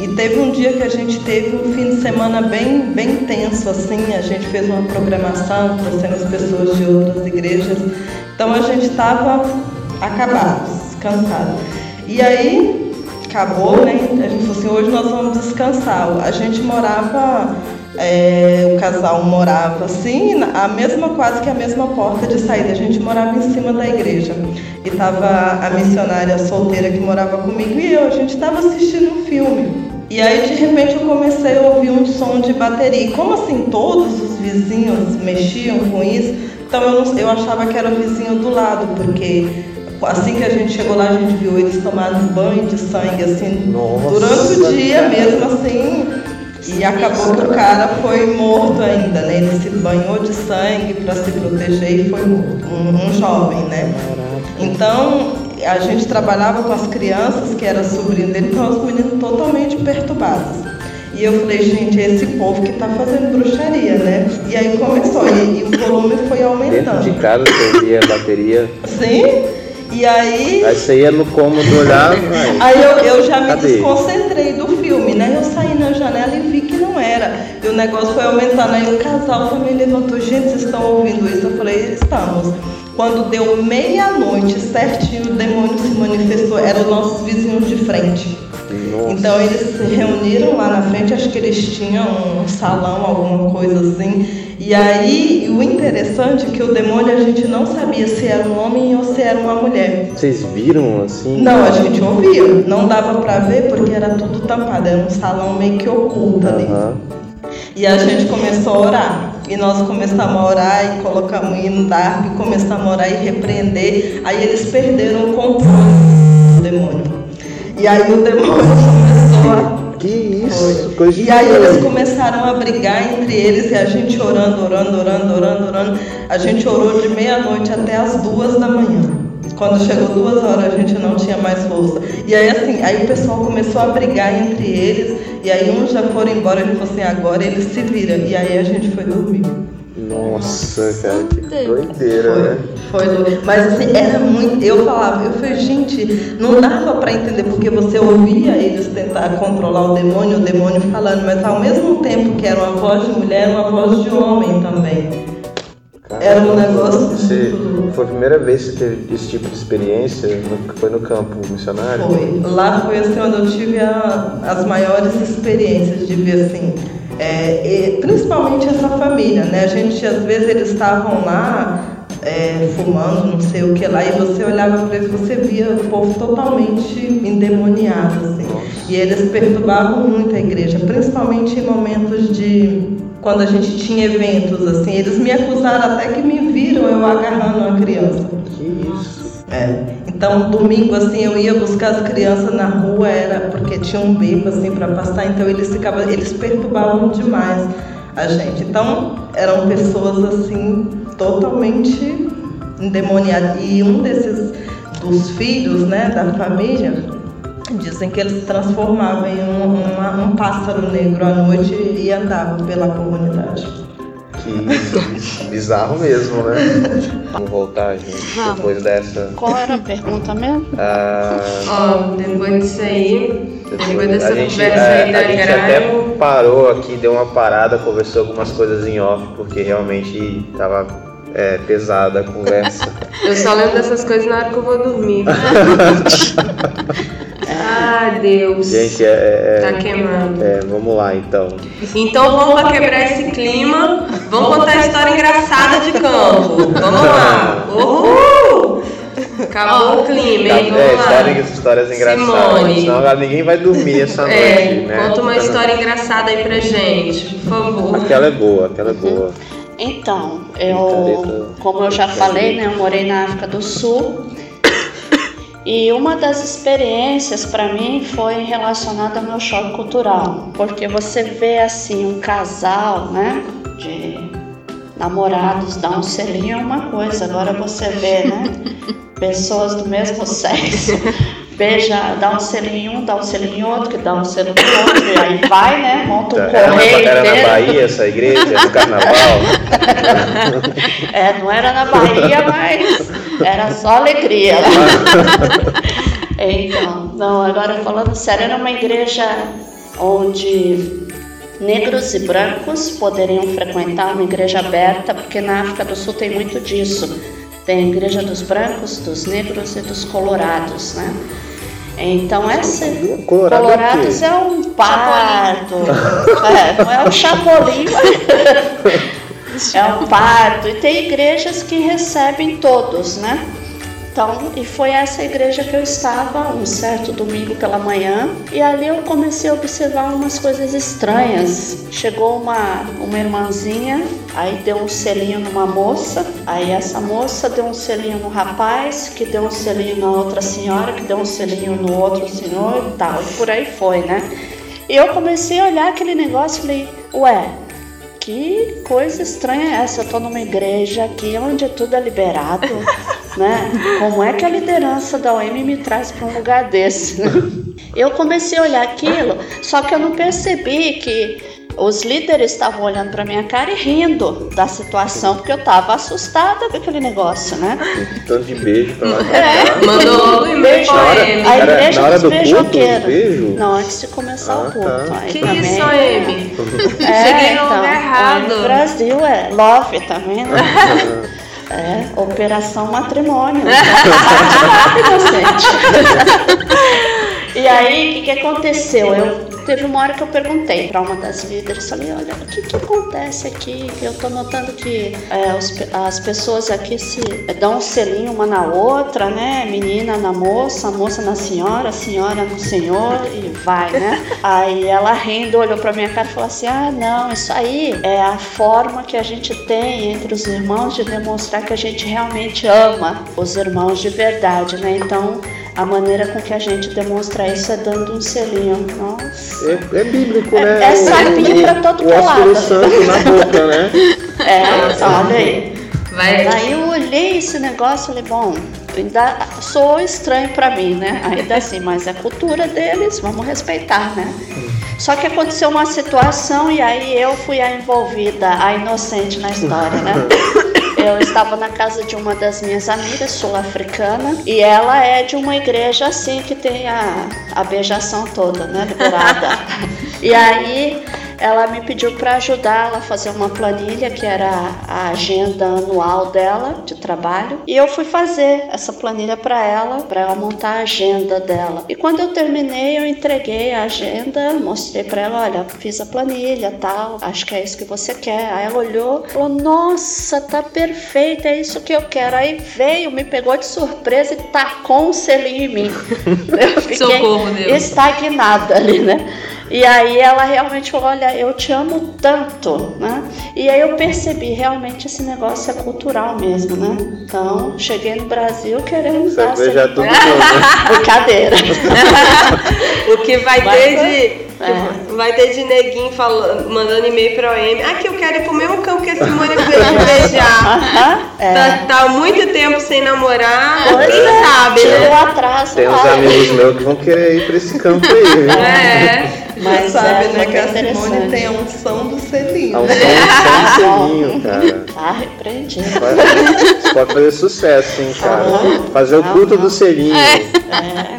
E teve um dia que a gente teve um fim de semana bem, bem tenso, assim, a gente fez uma programação, trouxemos pessoas de outras igrejas. Então a gente estava acabados, cansados. E aí acabou, né? A gente falou assim, hoje nós vamos descansar. A gente morava, é, o casal morava assim, a mesma, quase que a mesma porta de saída. A gente morava em cima da igreja. E tava a missionária solteira que morava comigo e eu, a gente estava assistindo um filme. E aí de repente eu comecei a ouvir um som de bateria. E como assim todos os vizinhos mexiam com isso, então eu, não, eu achava que era o vizinho do lado, porque assim que a gente chegou lá a gente viu eles tomando banho de sangue assim Nossa, durante o dia mesmo assim. E acabou que o cara foi morto ainda, né? Ele se banhou de sangue para se proteger e foi morto. Um, um jovem, né? Então a gente trabalhava com as crianças, que era sobrinho dele, então os meninos totalmente perturbados. E eu falei, gente, é esse povo que está fazendo bruxaria, né? E aí começou, e, e o volume foi aumentando. Dentro de casa você bateria? Sim. E aí. Aí você ia no cômodo olhar. aí eu, eu já me Cadê? desconcentrei do filme, né? Eu saí na janela e vi que não era. E o negócio foi aumentando. Aí o casal também levantou, gente, vocês estão ouvindo isso? Eu falei, estamos. Quando deu meia-noite certinho, o demônio se manifestou. Eram os nossos vizinhos de frente. Nossa. Então eles se reuniram lá na frente, acho que eles tinham um salão, alguma coisa assim. E aí, o interessante é que o demônio a gente não sabia se era um homem ou se era uma mulher. Vocês viram assim? Não, a gente ouvia. Não dava para ver porque era tudo tampado, era um salão meio que oculto ali. E a gente começou a orar. E nós começamos a orar e colocamos hino da e começamos a orar e repreender. Aí eles perderam o controle do demônio. E aí o demônio começou a. Que isso, E aí eles começaram a brigar entre eles e a gente orando, orando, orando, orando, orando. A gente orou de meia-noite até as duas da manhã. Quando chegou duas horas a gente não tinha mais força. E aí assim, aí o pessoal começou a brigar entre eles. E aí uns já foram embora, a gente falou assim, agora eles se viram. E aí a gente foi dormir. Nossa, cara, que doideira, foi, né? Foi doido. Mas assim, era muito. Eu falava, eu falei, gente, não dava para entender, porque você ouvia eles tentar controlar o demônio, o demônio falando, mas ao mesmo tempo que era uma voz de mulher, uma voz de homem também. Era um negócio. Você, foi a primeira vez que você teve esse tipo de experiência? No, foi no campo missionário? Foi. Lá foi assim onde eu tive a, as maiores experiências de ver assim. É, principalmente essa família, né? A gente às vezes eles estavam lá é, fumando, não sei o que lá, e você olhava para eles, você via o povo totalmente endemoniado, assim. E eles perturbavam muito a igreja, principalmente em momentos de quando a gente tinha eventos, assim, eles me acusaram até que me viram eu agarrando uma criança. Que isso? É. Então, domingo, assim, eu ia buscar as crianças na rua, era porque tinha um beco, assim, para passar, então eles ficavam, eles perturbavam demais a gente. Então, eram pessoas, assim, totalmente endemoniadas. E um desses, dos filhos, né, da família, dizem que ele se transformava em um, uma, um pássaro negro à noite e andava pela comunidade. Que bizarro mesmo, né? Vamos voltar, gente, Vamos. depois dessa. Qual era a pergunta mesmo? Ah, Ó, depois disso aí, depois dessa a gente, é, aí da a gente até parou aqui, deu uma parada, conversou algumas coisas em off, porque realmente tava é, pesada a conversa. eu só lembro dessas coisas na hora que eu vou dormir. Ai, Deus. gente, é, é- Tá queimando. é, vamos lá então. Então vamos pra quebrar esse clima. Vamos contar a história engraçada de campo. Vamos lá. Uhul! Acabou o clima, hein? É, Vamos lá. histórias, histórias engraçadas. Simone. Senão agora ninguém vai dormir essa noite, É, né? conta uma história engraçada aí pra gente, por favor. Aquela é boa, aquela é boa. Então, eu, como eu já falei, né, eu morei na África do Sul. E uma das experiências para mim foi relacionada ao meu choque cultural, porque você vê assim um casal, né, de namorados dar um selinho é uma coisa, agora você vê, né, pessoas do mesmo sexo beija, dá um selinho em um, dá um selinho em outro, que dá um no outro, e aí vai, né, monta um Era na, correio era na. Bahia essa igreja, no carnaval. É, não era na Bahia, mas era só alegria. Então, não, agora falando sério, era uma igreja onde negros e brancos poderiam frequentar, uma igreja aberta, porque na África do Sul tem muito disso. Tem a igreja dos brancos, dos negros e dos colorados, né? Então, essa Colorado é o quê? Colorados é um pardo. É, não é o chapolim, mas é um pardo. E tem igrejas que recebem todos, né? Então, e foi essa igreja que eu estava um certo domingo pela manhã, e ali eu comecei a observar umas coisas estranhas. Chegou uma, uma irmãzinha, aí deu um selinho numa moça, aí essa moça deu um selinho no rapaz, que deu um selinho na outra senhora, que deu um selinho no outro senhor e tal, e por aí foi, né? E eu comecei a olhar aquele negócio e falei, ué, que coisa estranha é essa? Eu tô numa igreja aqui onde tudo é liberado, né? Como é que a liderança da OM me traz para um lugar desse? né? Eu comecei a olhar aquilo, só que eu não percebi que os líderes estavam olhando para minha cara e rindo da situação, porque eu tava assustada com aquele negócio, né? Tanto de beijo pra lá. É, Mandou logo um e-mail Beijo. pra ele. A Era igreja hora dos beijoqueiros. beijo? Não, antes de começar Ah, o culto. tá. Aí Que também- isso, Amy? É, Cheguei no então, lugar errado. No Brasil é love, tá vendo? É, operação matrimônio. Inocente. E aí, o que, que aconteceu? Eu, teve uma hora que eu perguntei para uma das líderes, falei, olha, o que, que acontece aqui? Eu tô notando que é, os as pessoas aqui se dão um selinho uma na outra, né? Menina na moça, moça na senhora, senhora no senhor e vai, né? Aí ela rindo, olhou pra minha cara e falou assim, ah, não, isso aí é a forma que a gente tem entre os irmãos de demonstrar que a gente realmente ama os irmãos de verdade, né? Então, a maneira com que a gente demonstra isso é dando um selinho. Nossa. É, é bíblico, É- né? é sapinho pra todo o lado. santo na boca, né? É, olha aí. Vai. Aí eu olhei esse negócio e falei, bom, ainda sou estranho pra mim, né? Ainda assim, mas é a cultura deles, vamos respeitar, né? Só que aconteceu uma situação e aí eu fui a envolvida, a inocente na história, né? Eu estava na casa de uma das minhas amigas sul-africana e ela é de uma igreja assim que tem a, a beijação toda, né? Liberada. E aí ela me pediu para ajudar ela a fazer uma planilha que era a agenda anual dela de trabalho e eu fui fazer essa planilha para ela, para ela montar a agenda dela. E quando eu terminei, eu entreguei a agenda, mostrei para ela, olha, fiz a planilha, tal, acho que é isso que você quer. Aí ela olhou, falou: "Nossa, tá perfeito, é isso que eu quero". Aí veio, me pegou de surpresa e tacou um selinho em mim. Eu fiquei Socorro, Deus. estagnada ali, né? E aí ela realmente falou, olha, eu te amo tanto, né? E aí eu percebi, realmente esse negócio é cultural mesmo, né? Então, cheguei no Brasil querendo usar essa- tudo brincadeira. O que vai Vai ter de. Vai ter de neguinho falando, mandando e-mail pra OM. Aqui eu quero ir pro mesmo campo que a Simone te beijar. Aham, é. Tá, tá há muito tempo sem namorar. Pois Quem é, sabe, né? o atraso Tem uns amigos meus que vão querer ir pra esse campo aí? É. Mas sabe, é, né, que a. Simone tem a unção do selinho. É um né? som, som selinho, cara. Tá repreendido. Vai- Você pode fazer sucesso, hein, cara. Fazer o culto do selinho. É,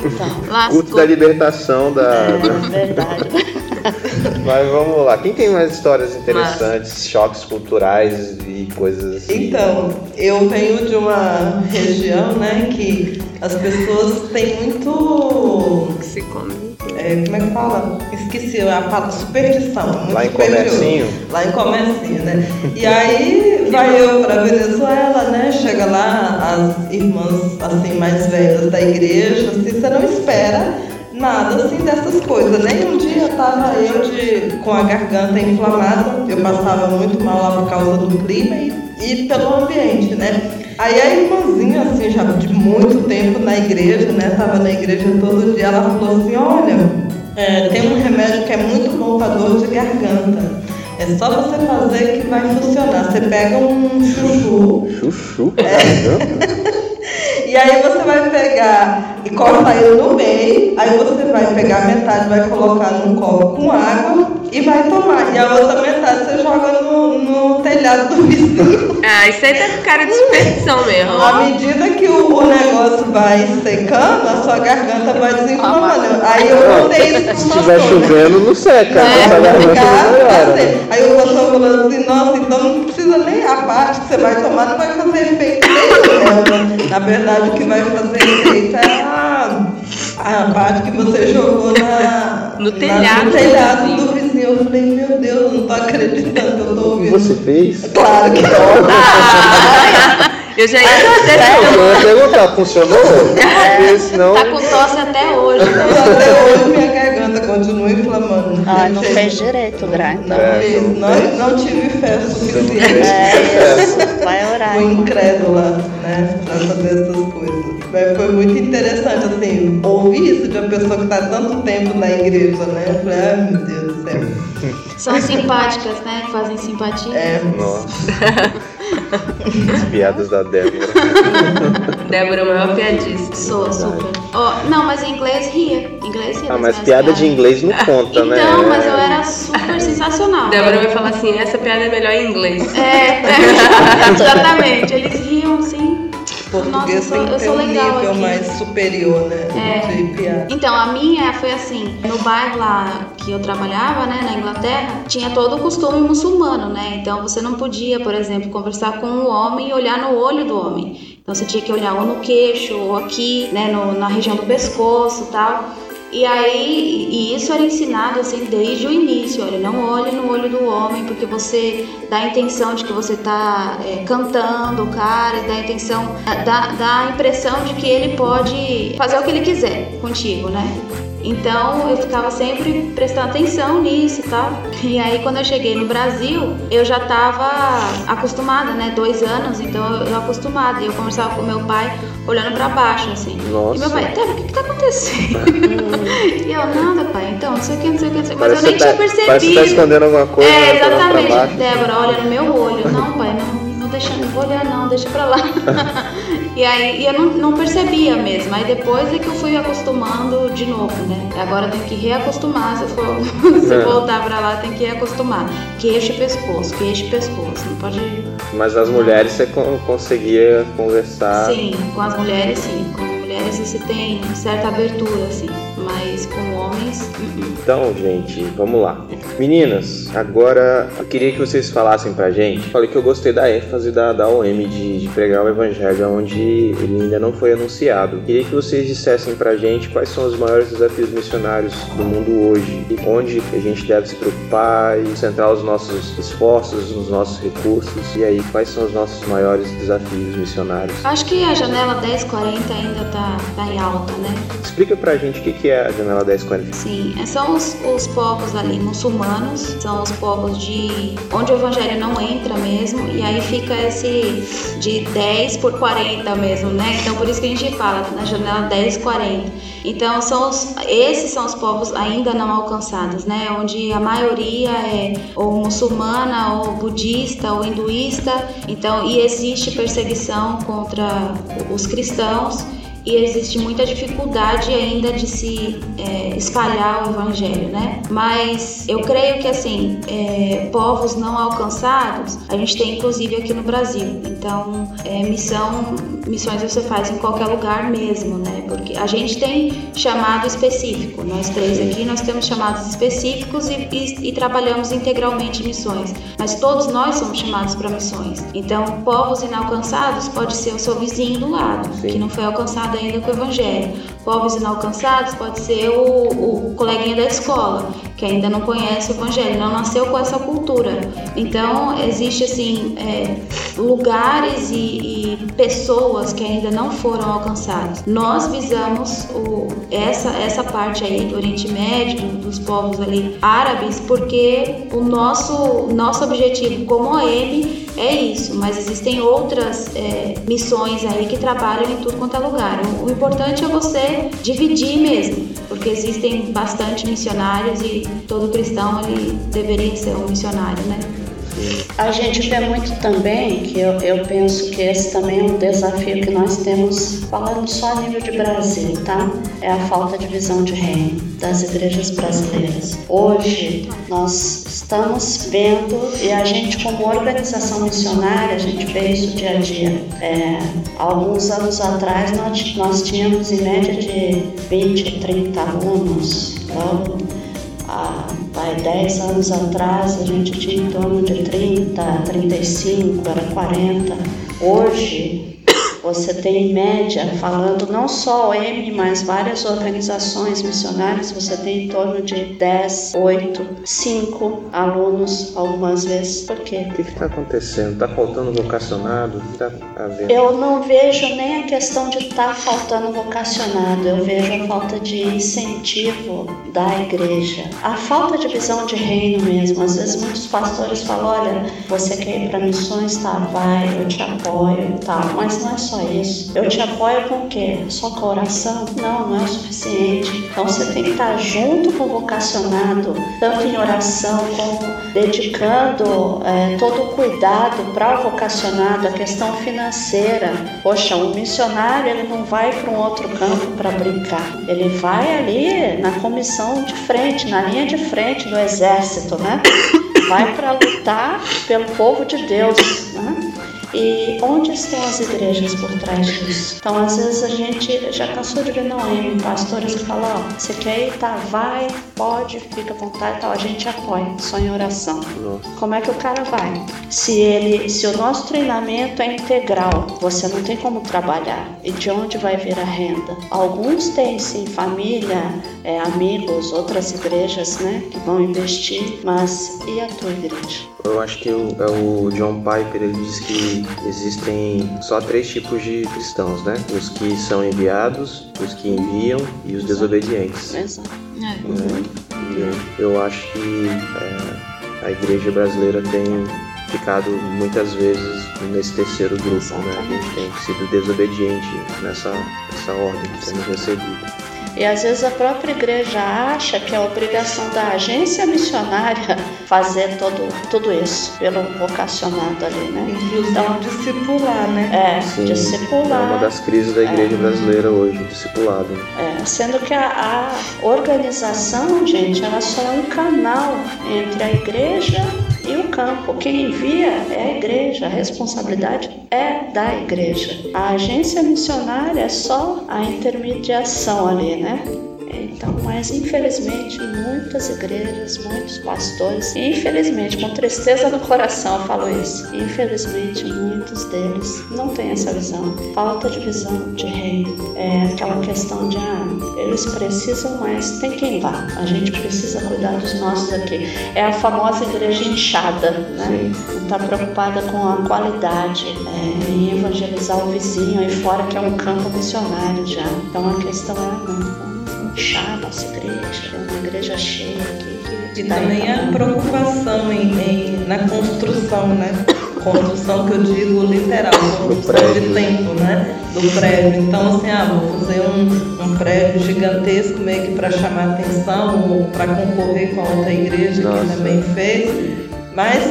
então, Culto da libertação da. verdade. Mas vamos lá. Quem tem mais histórias interessantes, choques culturais e coisas assim? Então, eu venho de uma região, né, que as pessoas têm muito. Se come. É, como é que fala? Esqueci a palavra superstição. Muito Lá em superior. Comercinho? Lá em Comercinho, né? E aí vai eu pra Venezuela, né? Chega lá, as irmãs assim mais velhas da igreja, assim, você não espera nada assim dessas coisas. Nem um dia tava eu de, com a garganta inflamada, eu passava muito mal lá por causa do clima e, e pelo ambiente, né? Aí a irmãzinha, assim, já de muito tempo na igreja, né? Tava na igreja todo dia, ela falou assim, olha, é, tem um remédio que é muito bom para dor de garganta. É só você fazer que vai funcionar. Você pega um chuchu Chuchu, É. e aí você vai pegar e corta ele no meio, aí você vai pegar metade, vai colocar num copo com água e vai tomar. E a outra metade você joga no, no telhado do vizinho. Ah, isso aí tá com cara de superstição mesmo. À medida que o, o negócio vai secando, a sua garganta vai desinflamando. Aí eu contei isso pro Se estiver né? chovendo, não seca. É, não ficar melhora. assim. Aí o pastor falou assim, nossa, então não precisa nem a parte que você vai tomar, não vai fazer efeito nenhum. né? Na verdade, o que vai fazer efeito é a, a parte que você jogou na, No na- telhado no do telhado vizinho. do vizinho. Eu falei, meu Deus, eu não tô acreditando, eu tô ouvindo. você fez? Claro que não. Eu já ia até Eu ia perguntar, funcionou? Porque senão. Tá com tosse até hoje. né? Até hoje minha garganta continua inflamando. Ah, não Gente, fez direito grind. Não, É, fiz, não não, não tive fé suficiente. É isso, vai orar. Fui incrédula, né, pra fazer essas coisas. Mas foi muito interessante, assim, ouvir isso de uma pessoa que está tanto tempo na igreja, né? Eu falei, ai meu Deus do céu. São simpáticas, né? Fazem simpatia. É, Nossa. As piadas da Débora. Débora, é o maior piadista. Sou, super. Ó, não, mas em inglês ria. Em inglês ria. Ah, mas piada de piadas. inglês não conta, né? Então, mas eu era super sensacional. Débora vai falar assim, essa piada é melhor em inglês. É, exatamente. Eles riam, sim. Português Nossa, eu tem sou, um legal nível aqui. mais superior, né? É. De piada. Então, a minha foi assim, no bairro lá que eu trabalhava, né, na Inglaterra, tinha todo o costume muçulmano, né? Então você não podia, por exemplo, conversar com um homem e olhar no olho do homem. Então você tinha que olhar ou no queixo, ou aqui, né, no- na região do pescoço e tal. E aí, e isso era ensinado assim desde o início, olha, não olhe no olho do homem, porque você dá a intenção de que você tá é, cantando o cara, dá a intenção, dá, dá a impressão de que ele pode fazer o que ele quiser contigo, né? Então eu ficava sempre prestando atenção nisso e tal. E aí quando eu cheguei no Brasil, eu já estava acostumada, né? Dois anos, então eu, acostumada. E eu conversava com meu pai olhando para baixo, assim. Nossa. E meu pai, Débora, o que, que tá acontecendo? e eu, nada, pai, então, não sei o que, não sei o que, não sei o que. Mas Parece eu nem que tinha tá- Parece que percebido. tá escondendo alguma coisa, É, né, exatamente. Débora, olha no meu olho. Não, pai, não, não deixa, não vou olhar não, deixa pra lá. e aí e eu não, não percebia mesmo. Aí depois é que eu fui acostumando de novo, né? Agora eu tenho que reacostumar. Se eu for se É. voltar pra lá, tem que reacostumar. Queixo e pescoço, queixo e pescoço. Não pode. Mas as mulheres você con- conseguia conversar. Sim, com as mulheres sim. Com mulheres você tem certa abertura, assim. Mas com homens. uh-uh. Então, gente, vamos lá. Meninas, agora eu queria que vocês falassem pra gente. Falei que eu gostei da ênfase da, da OM de, de pregar o evangelho onde ele ainda não foi anunciado. Queria que vocês dissessem pra gente quais são os maiores desafios missionários do mundo hoje e onde a gente deve se preocupar e centrar os nossos esforços, os nossos recursos. E aí, quais são os nossos maiores desafios missionários? Acho que a janela 1040 ainda tá, tá em alta, né? Explica pra gente o que que é a janela 1040. Sim, são os, os povos ali muçulmanos, são os povos de onde o evangelho não entra mesmo, e aí fica esse de 10 por 40 mesmo, né? Então por isso que a gente fala na janela 10 40. Então são os, esses são os povos ainda não alcançados, né? Onde a maioria é ou muçulmana, ou budista, ou hinduísta. Então e existe perseguição contra os cristãos e existe muita dificuldade ainda de se é, espalhar o evangelho, né? Mas eu creio que assim, é, povos não alcançados, a gente tem inclusive aqui no Brasil. Então, é, missão, missões você faz em qualquer lugar mesmo, né? Porque a gente tem chamado específico. Nós três aqui nós temos chamados específicos e, e, e trabalhamos integralmente missões. Mas todos nós somos chamados para missões. Então, povos inalcançados pode ser o seu vizinho do lado, Sim. que não foi alcançado ainda com o Evangelho. Povos inalcançados pode ser o, o coleguinha da escola, que ainda não conhece o Evangelho, não nasceu com essa cultura. Então, existe assim é, lugares e, e, pessoas que ainda não foram alcançados. Nós visamos o, essa, essa parte aí do Oriente Médio, dos povos ali árabes, porque o nosso, nosso objetivo como OM é isso, mas existem outras é, missões aí que trabalham em tudo quanto é lugar. O, o importante é você dividir mesmo, porque existem bastante missionários e todo cristão ele deveria ser um missionário, né? A gente vê muito também, que eu, eu penso que esse também é um desafio que nós temos, falando só a nível de Brasil, tá? É a falta de visão de reino das igrejas brasileiras. Hoje nós estamos vendo, e a gente como organização missionária, a gente vê isso dia a dia. É, alguns anos atrás nós, nós tínhamos em média de 20, 30 alunos. Então, há vai, 10 anos atrás a gente tinha em torno de 30, 35, era 40. Hoje você tem em média, falando não só o M, mas várias organizações missionárias, você tem em torno de 10, 8, 5 alunos algumas vezes. Por quê? O que está acontecendo? Está faltando vocacionado? Está havendo? Eu não vejo nem a questão de estar tá faltando vocacionado, eu vejo a falta de incentivo da igreja. A falta de visão de reino mesmo. Às vezes muitos pastores falam, olha, você quer ir para missões, tá, vai, eu te apoio, tá, mas não é só isso. Eu te apoio com o quê? Só com oração? Não, não é o suficiente. Então você tem que estar junto com o vocacionado, tanto em oração como dedicando é, todo o cuidado para o vocacionado, a questão financeira. Poxa, um missionário ele não vai para um outro campo para brincar. Ele vai ali na comissão de frente, na linha de frente do exército, né? Vai para lutar pelo povo de Deus, né? E onde estão as igrejas por trás disso? Então, às vezes a gente já cansou de ver não em pastores que falam, ó, você quer ir, tá, vai, pode, fica à vontade, tal, a gente apoia, só em oração. Como é que o cara vai? Se ele, se o nosso treinamento é integral, você não tem como trabalhar. E de onde vai vir a renda? Alguns têm sim família, é, amigos, outras igrejas, né, que vão investir, mas e a tua igreja? Eu acho que o, é o John Piper ele diz que existem só três tipos de cristãos, né? Os que são enviados, os que enviam e os desobedientes. É. Eu, eu, acho que é, a igreja brasileira tem ficado muitas vezes nesse terceiro grupo, né? A gente tem sido desobediente nessa, nessa ordem que temos recebido. E às vezes a própria igreja acha que é obrigação da agência missionária fazer todo, tudo isso, pelo vocacionado ali, né? Inclusive então, discipular, né? É, Sim, discipular. É uma das crises da igreja é. brasileira hoje, discipulado. É, sendo que a, a organização, gente, ela só é um canal entre a igreja e o campo. Quem envia é a igreja, a responsabilidade é da igreja. A agência missionária é só a intermediação ali, né? Então, mas infelizmente, muitas igrejas, muitos pastores, infelizmente, com tristeza no coração eu falo isso, infelizmente muitos deles não têm essa visão. Falta de visão de reino. É aquela questão de, ah, eles precisam, mas tem quem vá. A gente precisa cuidar dos nossos aqui. É a famosa igreja inchada, né? Não está preocupada com a qualidade, é, em evangelizar o vizinho aí fora, que é um campo missionário já. Então a questão é, não, inchar a nossa igreja, uma igreja cheia aqui. Que, e também a preocupação em, em, na construção, né? Construção que eu digo literal, construção de tempo, né? Do prédio. Então, assim, ah, vou fazer um, um prédio gigantesco meio que para chamar atenção ou para concorrer com a outra igreja Nossa. que também fez. Mas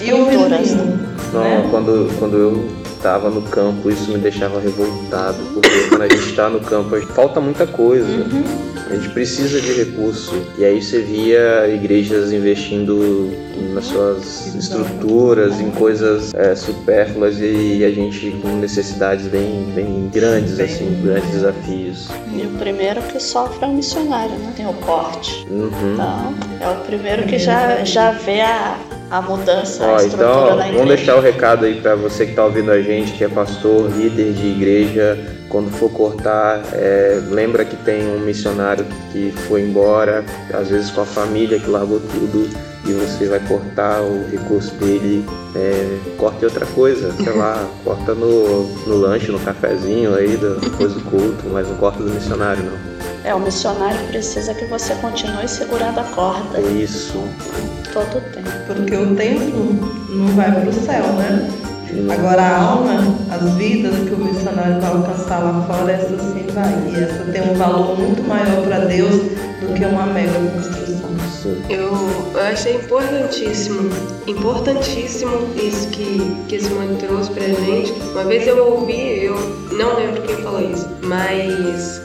e o vizinho? Não, né? quando, quando eu estava no campo, isso me deixava revoltado, porque quando a gente está no campo, falta muita coisa. Uhum. A gente precisa de recurso. E aí você via igrejas investindo nas suas estruturas, em coisas é, supérfluas e a gente com necessidades bem, bem grandes, assim, grandes desafios. E o primeiro que sofre é o missionário, né? Tem o corte. Uhum. Então, é o primeiro que já, já vê a, a mudança, Ó, a então. Vamos deixar o recado aí para você que está ouvindo a gente, que é pastor, líder de igreja. Quando for cortar, é, lembra que tem um missionário que foi embora, às vezes com a família que largou tudo e você vai cortar o recurso dele, é, corte outra coisa, sei lá, corta no, no lanche, no cafezinho aí depois do culto, mas não corta do missionário não. É, o missionário precisa que você continue segurando a corda. Isso. Todo o tempo. Porque o tempo não vai para o céu, né? Agora a alma, as vidas que o missionário vai alcançar lá fora, essa sim vai. E essa tem um valor muito maior para Deus do que uma mega construção. Eu, eu achei importantíssimo, importantíssimo isso que, que esse mãe trouxe pra gente. Uma vez eu ouvi, eu não lembro quem falou isso, mas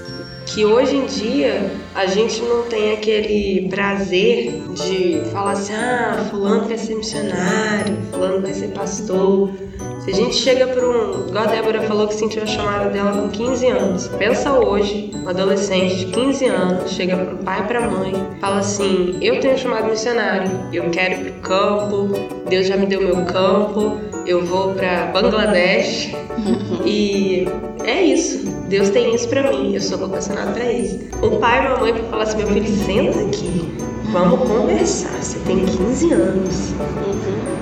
que hoje em dia a gente não tem aquele prazer de falar assim, ah, fulano vai ser missionário, fulano vai ser pastor. Se a gente chega para um. Igual a Débora falou que sentiu a chamada dela com 15 anos. Pensa hoje, um adolescente de 15 anos, chega para o pai e para a mãe, fala assim: Eu tenho chamado missionário, eu quero ir para o campo, Deus já me deu meu campo, eu vou para Bangladesh. e é isso. Deus tem isso para mim, eu sou vocacionado para isso. Um pai e uma mãe para falar assim: Meu filho, senta aqui, vamos conversar. Você tem 15 anos.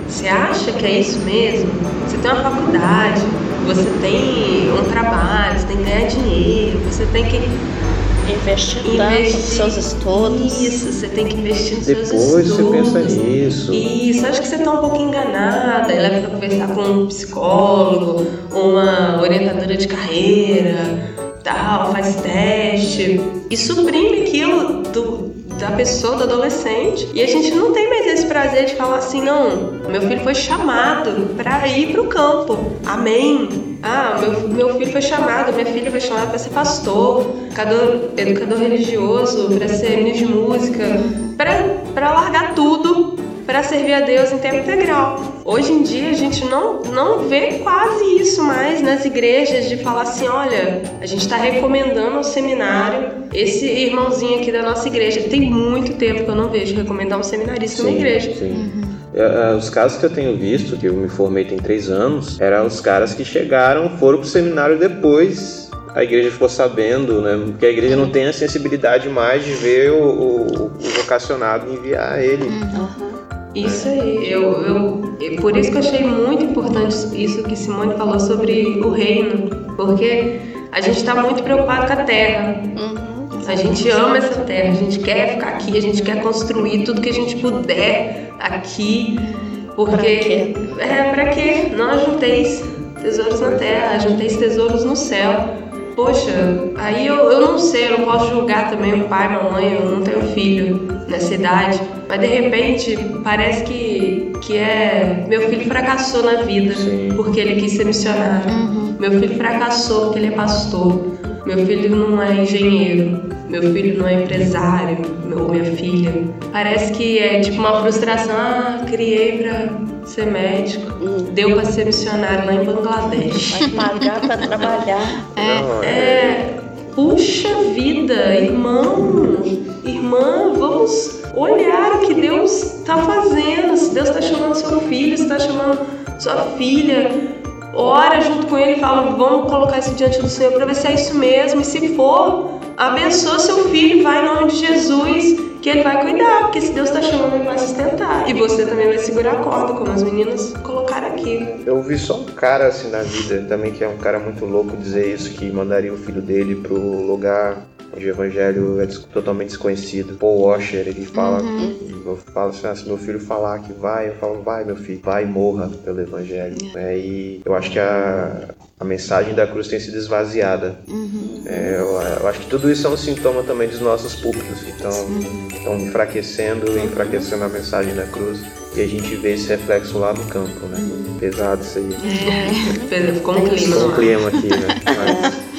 Você acha que é isso mesmo? Você tem uma faculdade, você tem um trabalho, você tem que ganhar dinheiro, você tem que investir, investir nos seus estudos. Isso, você tem que investir nos Depois seus estudos. Depois você pensa nisso. Isso, acho que você está um pouco enganada. Ela vai conversar com um psicólogo, uma orientadora de carreira, tal, faz teste. E suprime aquilo do, da pessoa, do adolescente. E a gente não tem mais esse prazer de falar assim, não, meu filho foi chamado para ir para o campo. Amém. Ah, meu, meu filho foi chamado, minha filha foi chamada para ser pastor, educador, educador religioso, para ser ministro de música, para largar tudo para servir a Deus em tempo integral. Hoje em dia a gente não, não vê quase isso mais nas igrejas de falar assim, olha, a gente está recomendando ao seminário esse irmãozinho aqui da nossa igreja. Tem muito tempo que eu não vejo recomendar um seminarista sim, na igreja. Sim. Uhum. É, é, os casos que eu tenho visto, que eu me formei tem três anos, eram os caras que chegaram, foram pro seminário depois a igreja ficou sabendo, né? Porque a igreja não tem a sensibilidade mais de ver o, o, o vocacionado enviar ele. Uhum. Isso aí, eu, eu, por isso que eu achei muito importante isso que Simone falou sobre o reino, porque a gente está muito preocupado com a terra. A gente ama essa terra, a gente quer ficar aqui, a gente quer construir tudo que a gente puder aqui, porque é para quê? Não ajunteis tesouros na terra, ajunteis tesouros no céu. Poxa, aí eu, eu não sei, eu não posso julgar também o pai, mamãe, eu não tenho filho nessa idade, mas de repente parece que, que é. Meu filho fracassou na vida Sim. porque ele quis ser missionário. Uhum. Meu filho fracassou porque ele é pastor. Meu filho não é engenheiro. Meu filho não é empresário. Meu, minha filha. Parece que é tipo uma frustração. Ah, criei pra ser médico. Deu pra ser missionário lá em Bangladesh. Vai pagar pra trabalhar. É, é Puxa vida, irmão, irmã, vamos olhar o que Deus está fazendo. Se Deus está chamando seu filho, se está chamando sua filha, ora junto com ele e fala: vamos colocar isso diante do Senhor para ver se é isso mesmo. E se for, abençoa seu filho, vai em nome de Jesus que ele vai cuidar, porque se Deus está chamando, ele vai sustentar. E você também vai segurar a corda, como as meninas colocaram aqui. Eu vi só um cara assim na vida também, que é um cara muito louco dizer isso, que mandaria o filho dele pro lugar onde o evangelho é totalmente desconhecido. Paul Washer, ele fala, uhum. eu falo assim, ah, se meu filho falar que vai, eu falo, vai meu filho, vai e morra pelo evangelho. É. E eu acho que a, a mensagem da cruz tem sido esvaziada. Uhum. É, eu, eu, acho que tudo isso é um sintoma também dos nossos púlpitos, então estão enfraquecendo, enfraquecendo a mensagem da cruz. E a gente vê esse reflexo lá no campo, né? Uhum. Pesado isso aí. É, ficou um clima. Ficou um clima aqui, né? Mas...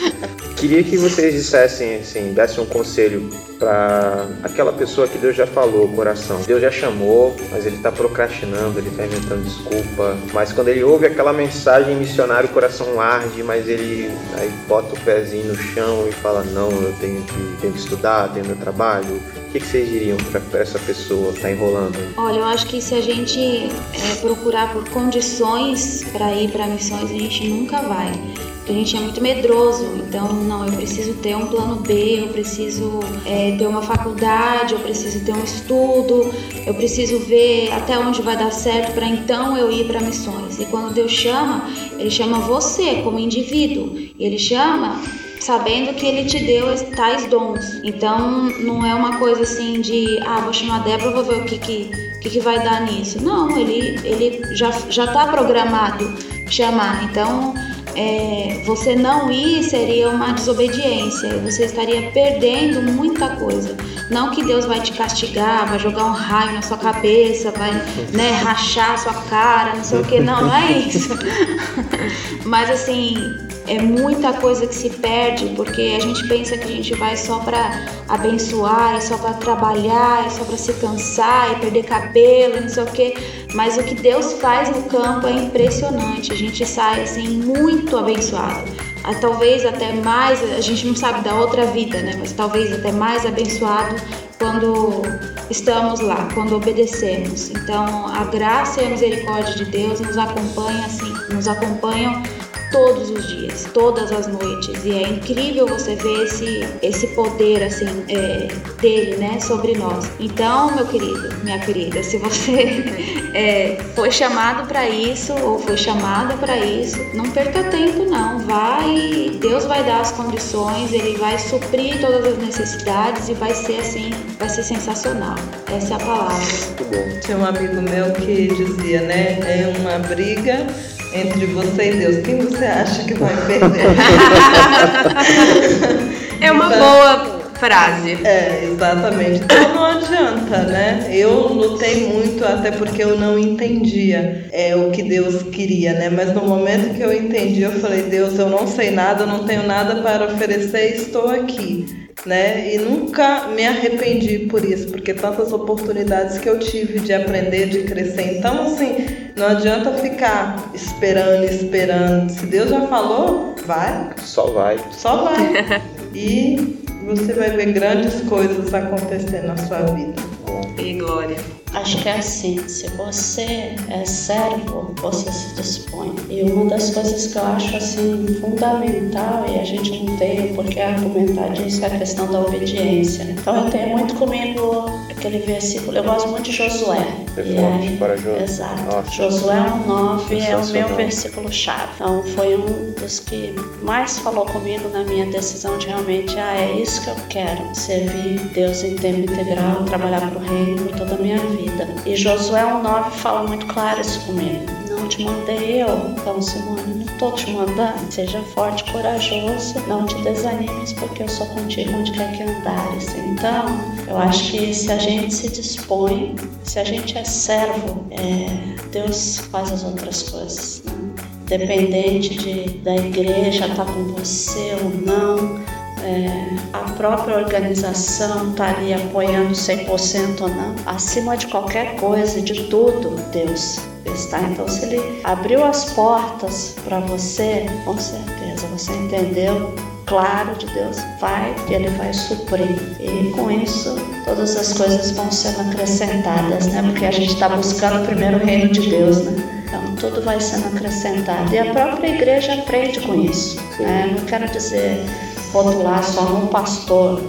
Queria que vocês dissessem, assim, dessem um conselho para aquela pessoa que Deus já falou, coração. Deus já chamou, mas ele está procrastinando, ele está inventando desculpa. Mas quando ele ouve aquela mensagem missionária, o coração arde, mas ele aí bota o pezinho no chão e fala: Não, eu tenho que, tenho que estudar, tenho meu trabalho. O que, que vocês diriam para essa pessoa que está enrolando? Olha, eu acho que se a gente é, procurar por condições para ir para missões, a gente nunca vai a gente é muito medroso, então não, eu preciso ter um plano B, eu preciso é, ter uma faculdade, eu preciso ter um estudo, eu preciso ver até onde vai dar certo para então eu ir para missões. E quando Deus chama, Ele chama você como indivíduo, Ele chama sabendo que ele te deu tais dons. Então não é uma coisa assim de ah, vou chamar a Débora, vou ver o que, que, que, que vai dar nisso. Não, ele, ele já já está programado chamar. Então é, você não ir seria uma desobediência, você estaria perdendo muita coisa. Não que Deus vai te castigar, vai jogar um raio na sua cabeça, vai né, rachar a sua cara, não sei o que, não, não é isso. Mas assim, é muita coisa que se perde porque a gente pensa que a gente vai só para abençoar, é só para trabalhar, é só para se cansar e perder cabelo, não sei o que. Mas o que Deus faz no campo é impressionante. A gente sai assim muito abençoado. Ah, talvez até mais, a gente não sabe da outra vida, né? Mas talvez até mais abençoado quando estamos lá, quando obedecemos. Então, a graça e a misericórdia de Deus nos acompanham assim, nos acompanham todos os dias, todas as noites. E é incrível você ver esse, esse poder assim é, dele, né, sobre nós. Então, meu querido, minha querida, se você é, foi chamado para isso ou foi chamada para isso, não perca tempo não. Vai, Deus vai dar as condições, Ele vai suprir todas as necessidades e vai ser assim, vai ser sensacional. Essa é a palavra. Tinha um amigo meu que dizia, né, é uma briga entre você e Deus, quem você acha que vai perder? é uma então, boa frase. É, exatamente. Então não adianta, né? Eu lutei muito até porque eu não entendia é, o que Deus queria, né? Mas no momento que eu entendi, eu falei, Deus, eu não sei nada, eu não tenho nada para oferecer, estou aqui né? E nunca me arrependi por isso, porque tantas oportunidades que eu tive de aprender, de crescer. Então, assim, não adianta ficar esperando, esperando. Se Deus já falou, vai. Só vai. Só vai. e você vai ver grandes coisas acontecer na sua vida. E glória. Acho que é assim, se você é servo, você se dispõe. E uma das coisas que eu acho assim fundamental, e a gente não tem porque argumentar disso, é a questão da obediência. Então eu tenho muito comigo aquele versículo, eu gosto muito de Josué. E aí, para Josué. Exato. Nossa. Josué 1,9 é o meu versículo-chave. Então foi um dos que mais falou comigo na minha decisão de realmente, ah, é isso que eu quero, servir Deus em tempo integral, trabalhar para o reino toda a minha vida. E Josué 1,9 fala muito claro isso comigo. Não te mandei eu, então Simone, te mandando. Seja forte, corajoso, não te desanimes, porque eu sou contigo onde quer que andares. Então, eu acho que se a gente se dispõe, se a gente é servo, é, Deus faz as outras coisas. Né? Dependente de, da igreja estar tá com você ou não, é, a própria organização estaria tá apoiando 100% ou não. Acima de qualquer coisa, de tudo, Deus está. Então, se Ele abriu as portas para você, com certeza você entendeu claro de Deus, vai Ele vai suprir. E com isso, todas as coisas vão sendo acrescentadas, né? Porque a gente está buscando primeiro o reino de Deus, né? Então tudo vai sendo acrescentado. E a própria igreja aprende com isso. Né? Não quero dizer rotular só no pastor,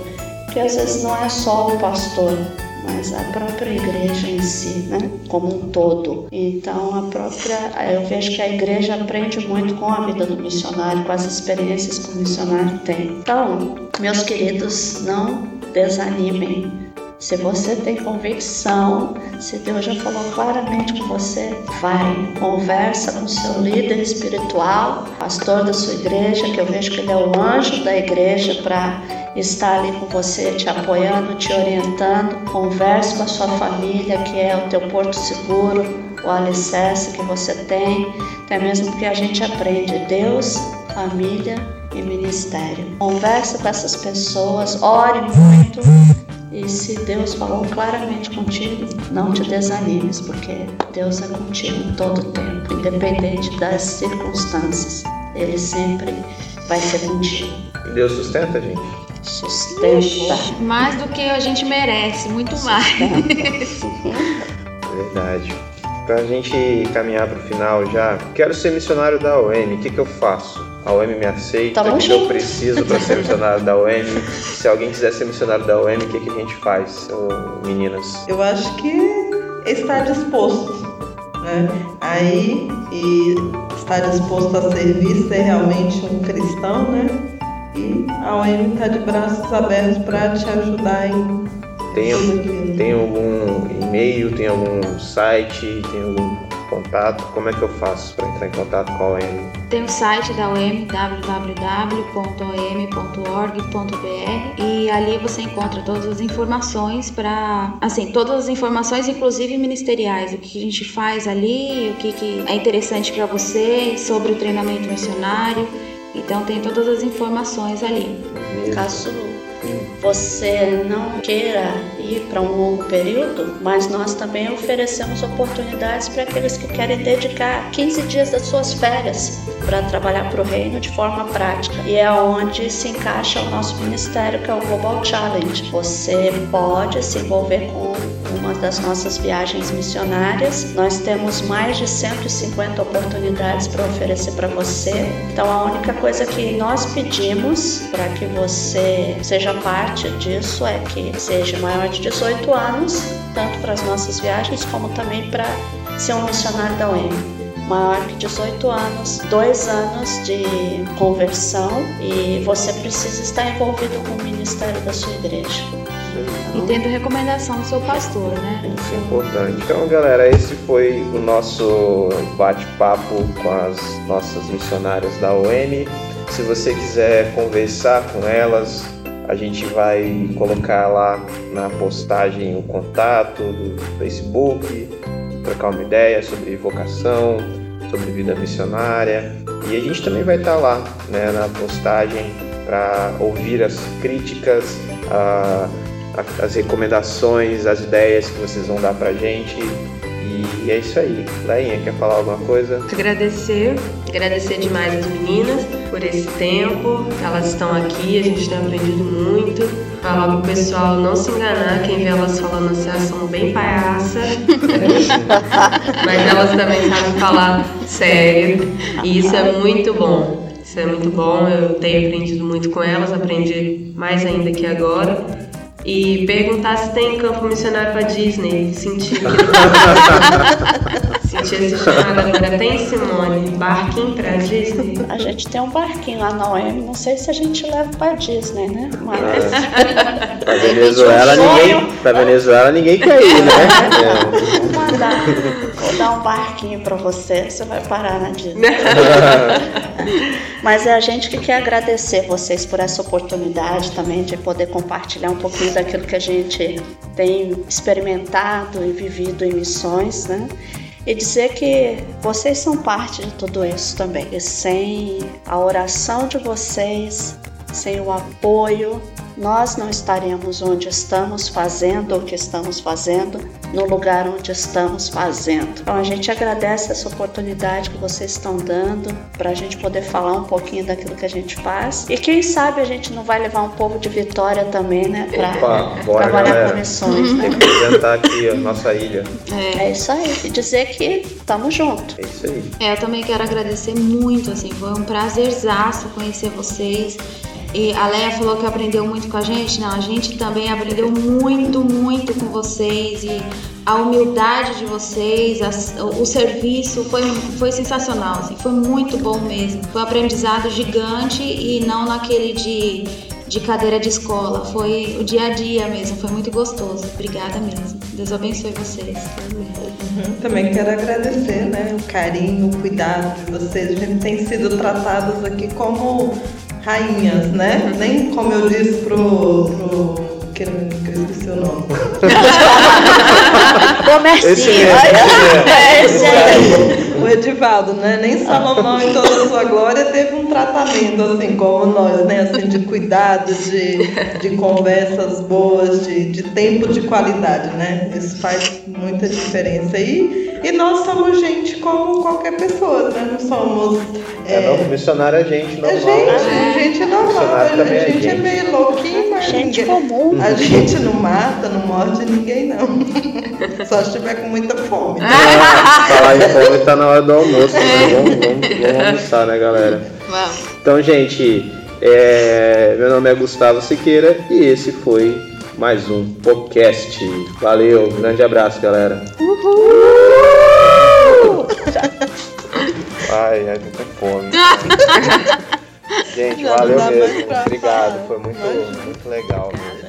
porque às vezes não é só o pastor, mas a própria igreja em si, né? como um todo. Então, a própria, eu vejo que a igreja aprende muito com a vida do missionário, com as experiências que o missionário tem. Então, meus queridos, não desanimem. Se você tem convicção, se Deus já falou claramente com você, vai, conversa com seu líder espiritual, pastor da sua igreja, que eu vejo que ele é o anjo da igreja para estar ali com você, te apoiando, te orientando. Converse com a sua família, que é o teu porto seguro, o alicerce que você tem, até mesmo porque a gente aprende Deus, família e ministério. Converse com essas pessoas, ore muito. E se Deus falou claramente contigo, não te desanimes, porque Deus é contigo em todo o tempo, independente das circunstâncias. Ele sempre vai ser contigo. Deus sustenta, gente? Sustenta. Mais do que a gente merece, muito mais. Verdade. Pra gente caminhar pro final já, quero ser missionário da OM, o que, que eu faço? A OM me aceita? Tamo o que, eu preciso para ser missionário da OM? Se alguém quiser ser missionário da OM, o que, que a gente faz, meninas? Eu acho que está disposto, né? Aí, e está disposto a servir, ser realmente um cristão, né? E a OM está de braços abertos para te ajudar em Tem, tem algum e-mail, tem algum site, tem algum contato? Como é que eu faço para entrar em contato com a OM? Tem o site da OM, www.om.org.br e ali você encontra todas as informações para, assim, todas as informações, inclusive ministeriais, o que a gente faz ali, o que, que é interessante para você sobre o treinamento missionário. Então tem todas as informações ali. Caso você não queira ir para um longo período, mas nós também oferecemos oportunidades para aqueles que querem dedicar 15 dias das suas férias para trabalhar para o reino de forma prática. E é onde se encaixa o nosso ministério, que é o Global Challenge. Você pode se envolver com uma das nossas viagens missionárias. Nós temos mais de 150 oportunidades para oferecer para você. Então a única coisa que nós pedimos para que você seja parte disso é que seja maior de 18 anos, tanto para as nossas viagens como também para ser um missionário da UEM maior que 18 anos, dois anos de conversão e você precisa estar envolvido com o ministério da sua igreja. E tendo recomendação do seu pastor, né? Isso é importante. Então, galera, esse foi o nosso bate-papo com as nossas missionárias da OM. Se você quiser conversar com elas, a gente vai colocar lá na postagem o contato do Facebook, trocar uma ideia sobre vocação, sobre vida missionária. E a gente também vai estar lá né, na postagem para ouvir as críticas, a, as recomendações, as ideias que vocês vão dar pra gente. E é isso aí. Leinha, quer falar alguma coisa? Agradecer, agradecer demais as meninas por esse tempo. Elas estão aqui, a gente tem aprendido muito. Falar pro pessoal não se enganar, quem vê elas falando assim, elas são bem palhaça. Mas elas também sabem falar sério. E isso é muito bom. Isso é muito bom. Eu tenho aprendido muito com elas, aprendi mais ainda que agora. E perguntar se tem campo missionário pra Disney. Sentir. Chamado agora. Tem Simone, barquinho pra Disney? A gente tem um barquinho lá na OM, não sei se a gente leva para Disney, né? Mas Pra Venezuela ninguém, pra Venezuela ninguém quer ir, né? É. vou mandar, vou dar um barquinho para você, você vai parar na Disney. Mas é a gente que quer agradecer vocês por essa oportunidade também de poder compartilhar um pouquinho daquilo que a gente tem experimentado e vivido em missões, né? E dizer que vocês são parte de tudo isso também. E sem a oração de vocês, sem o apoio, nós não estaremos onde estamos fazendo o que estamos fazendo. No lugar onde estamos fazendo. Então a gente agradece essa oportunidade que vocês estão dando para a gente poder falar um pouquinho daquilo que a gente faz. E quem sabe a gente não vai levar um pouco de vitória também, né? Para trabalhar galera. com missões. Né? Representar aqui a nossa ilha. É. é isso aí. E dizer que estamos juntos. É isso aí. É, eu também quero agradecer muito, assim, foi um prazerzaço conhecer vocês. E a Leia falou que aprendeu muito com a gente. Não, a gente também aprendeu muito, muito com vocês. E a humildade de vocês, a, o serviço foi, foi sensacional. Assim, foi muito bom mesmo. Foi um aprendizado gigante e não naquele de, de cadeira de escola. Foi o dia a dia mesmo. Foi muito gostoso. Obrigada mesmo. Deus abençoe vocês. Uhum, também quero agradecer né, o carinho, o cuidado de vocês. A gente tem sido tratados aqui como rainhas, né? Nem como eu disse pro. pro que, eu esqueci o nome. Comercinho. Esse é, esse é. O Edivaldo, né? Nem Salomão em toda a sua glória teve um tratamento assim como nós, né? Assim, de cuidado, de, de conversas boas, de, de tempo de qualidade, né? Isso faz muita diferença. E, e nós somos gente como qualquer pessoa, né? Não somos. É, é não, missionário é gente normal. É gente, é. gente normal. A gente, é, gente é meio louquinho, mas gente comum. A gente não mata, não morde ninguém, não. Só se estiver com muita fome. Ah, falar em fome tá na hora do almoço, né? Vamos, vamos, vamos almoçar, né, galera? Vamos. Então, gente, é, meu nome é Gustavo Siqueira e esse foi mais um podcast. Valeu, grande abraço, galera. Uhul! ai, ai, tô com fome. Gente, valeu mesmo. Obrigado, foi muito, muito legal mesmo.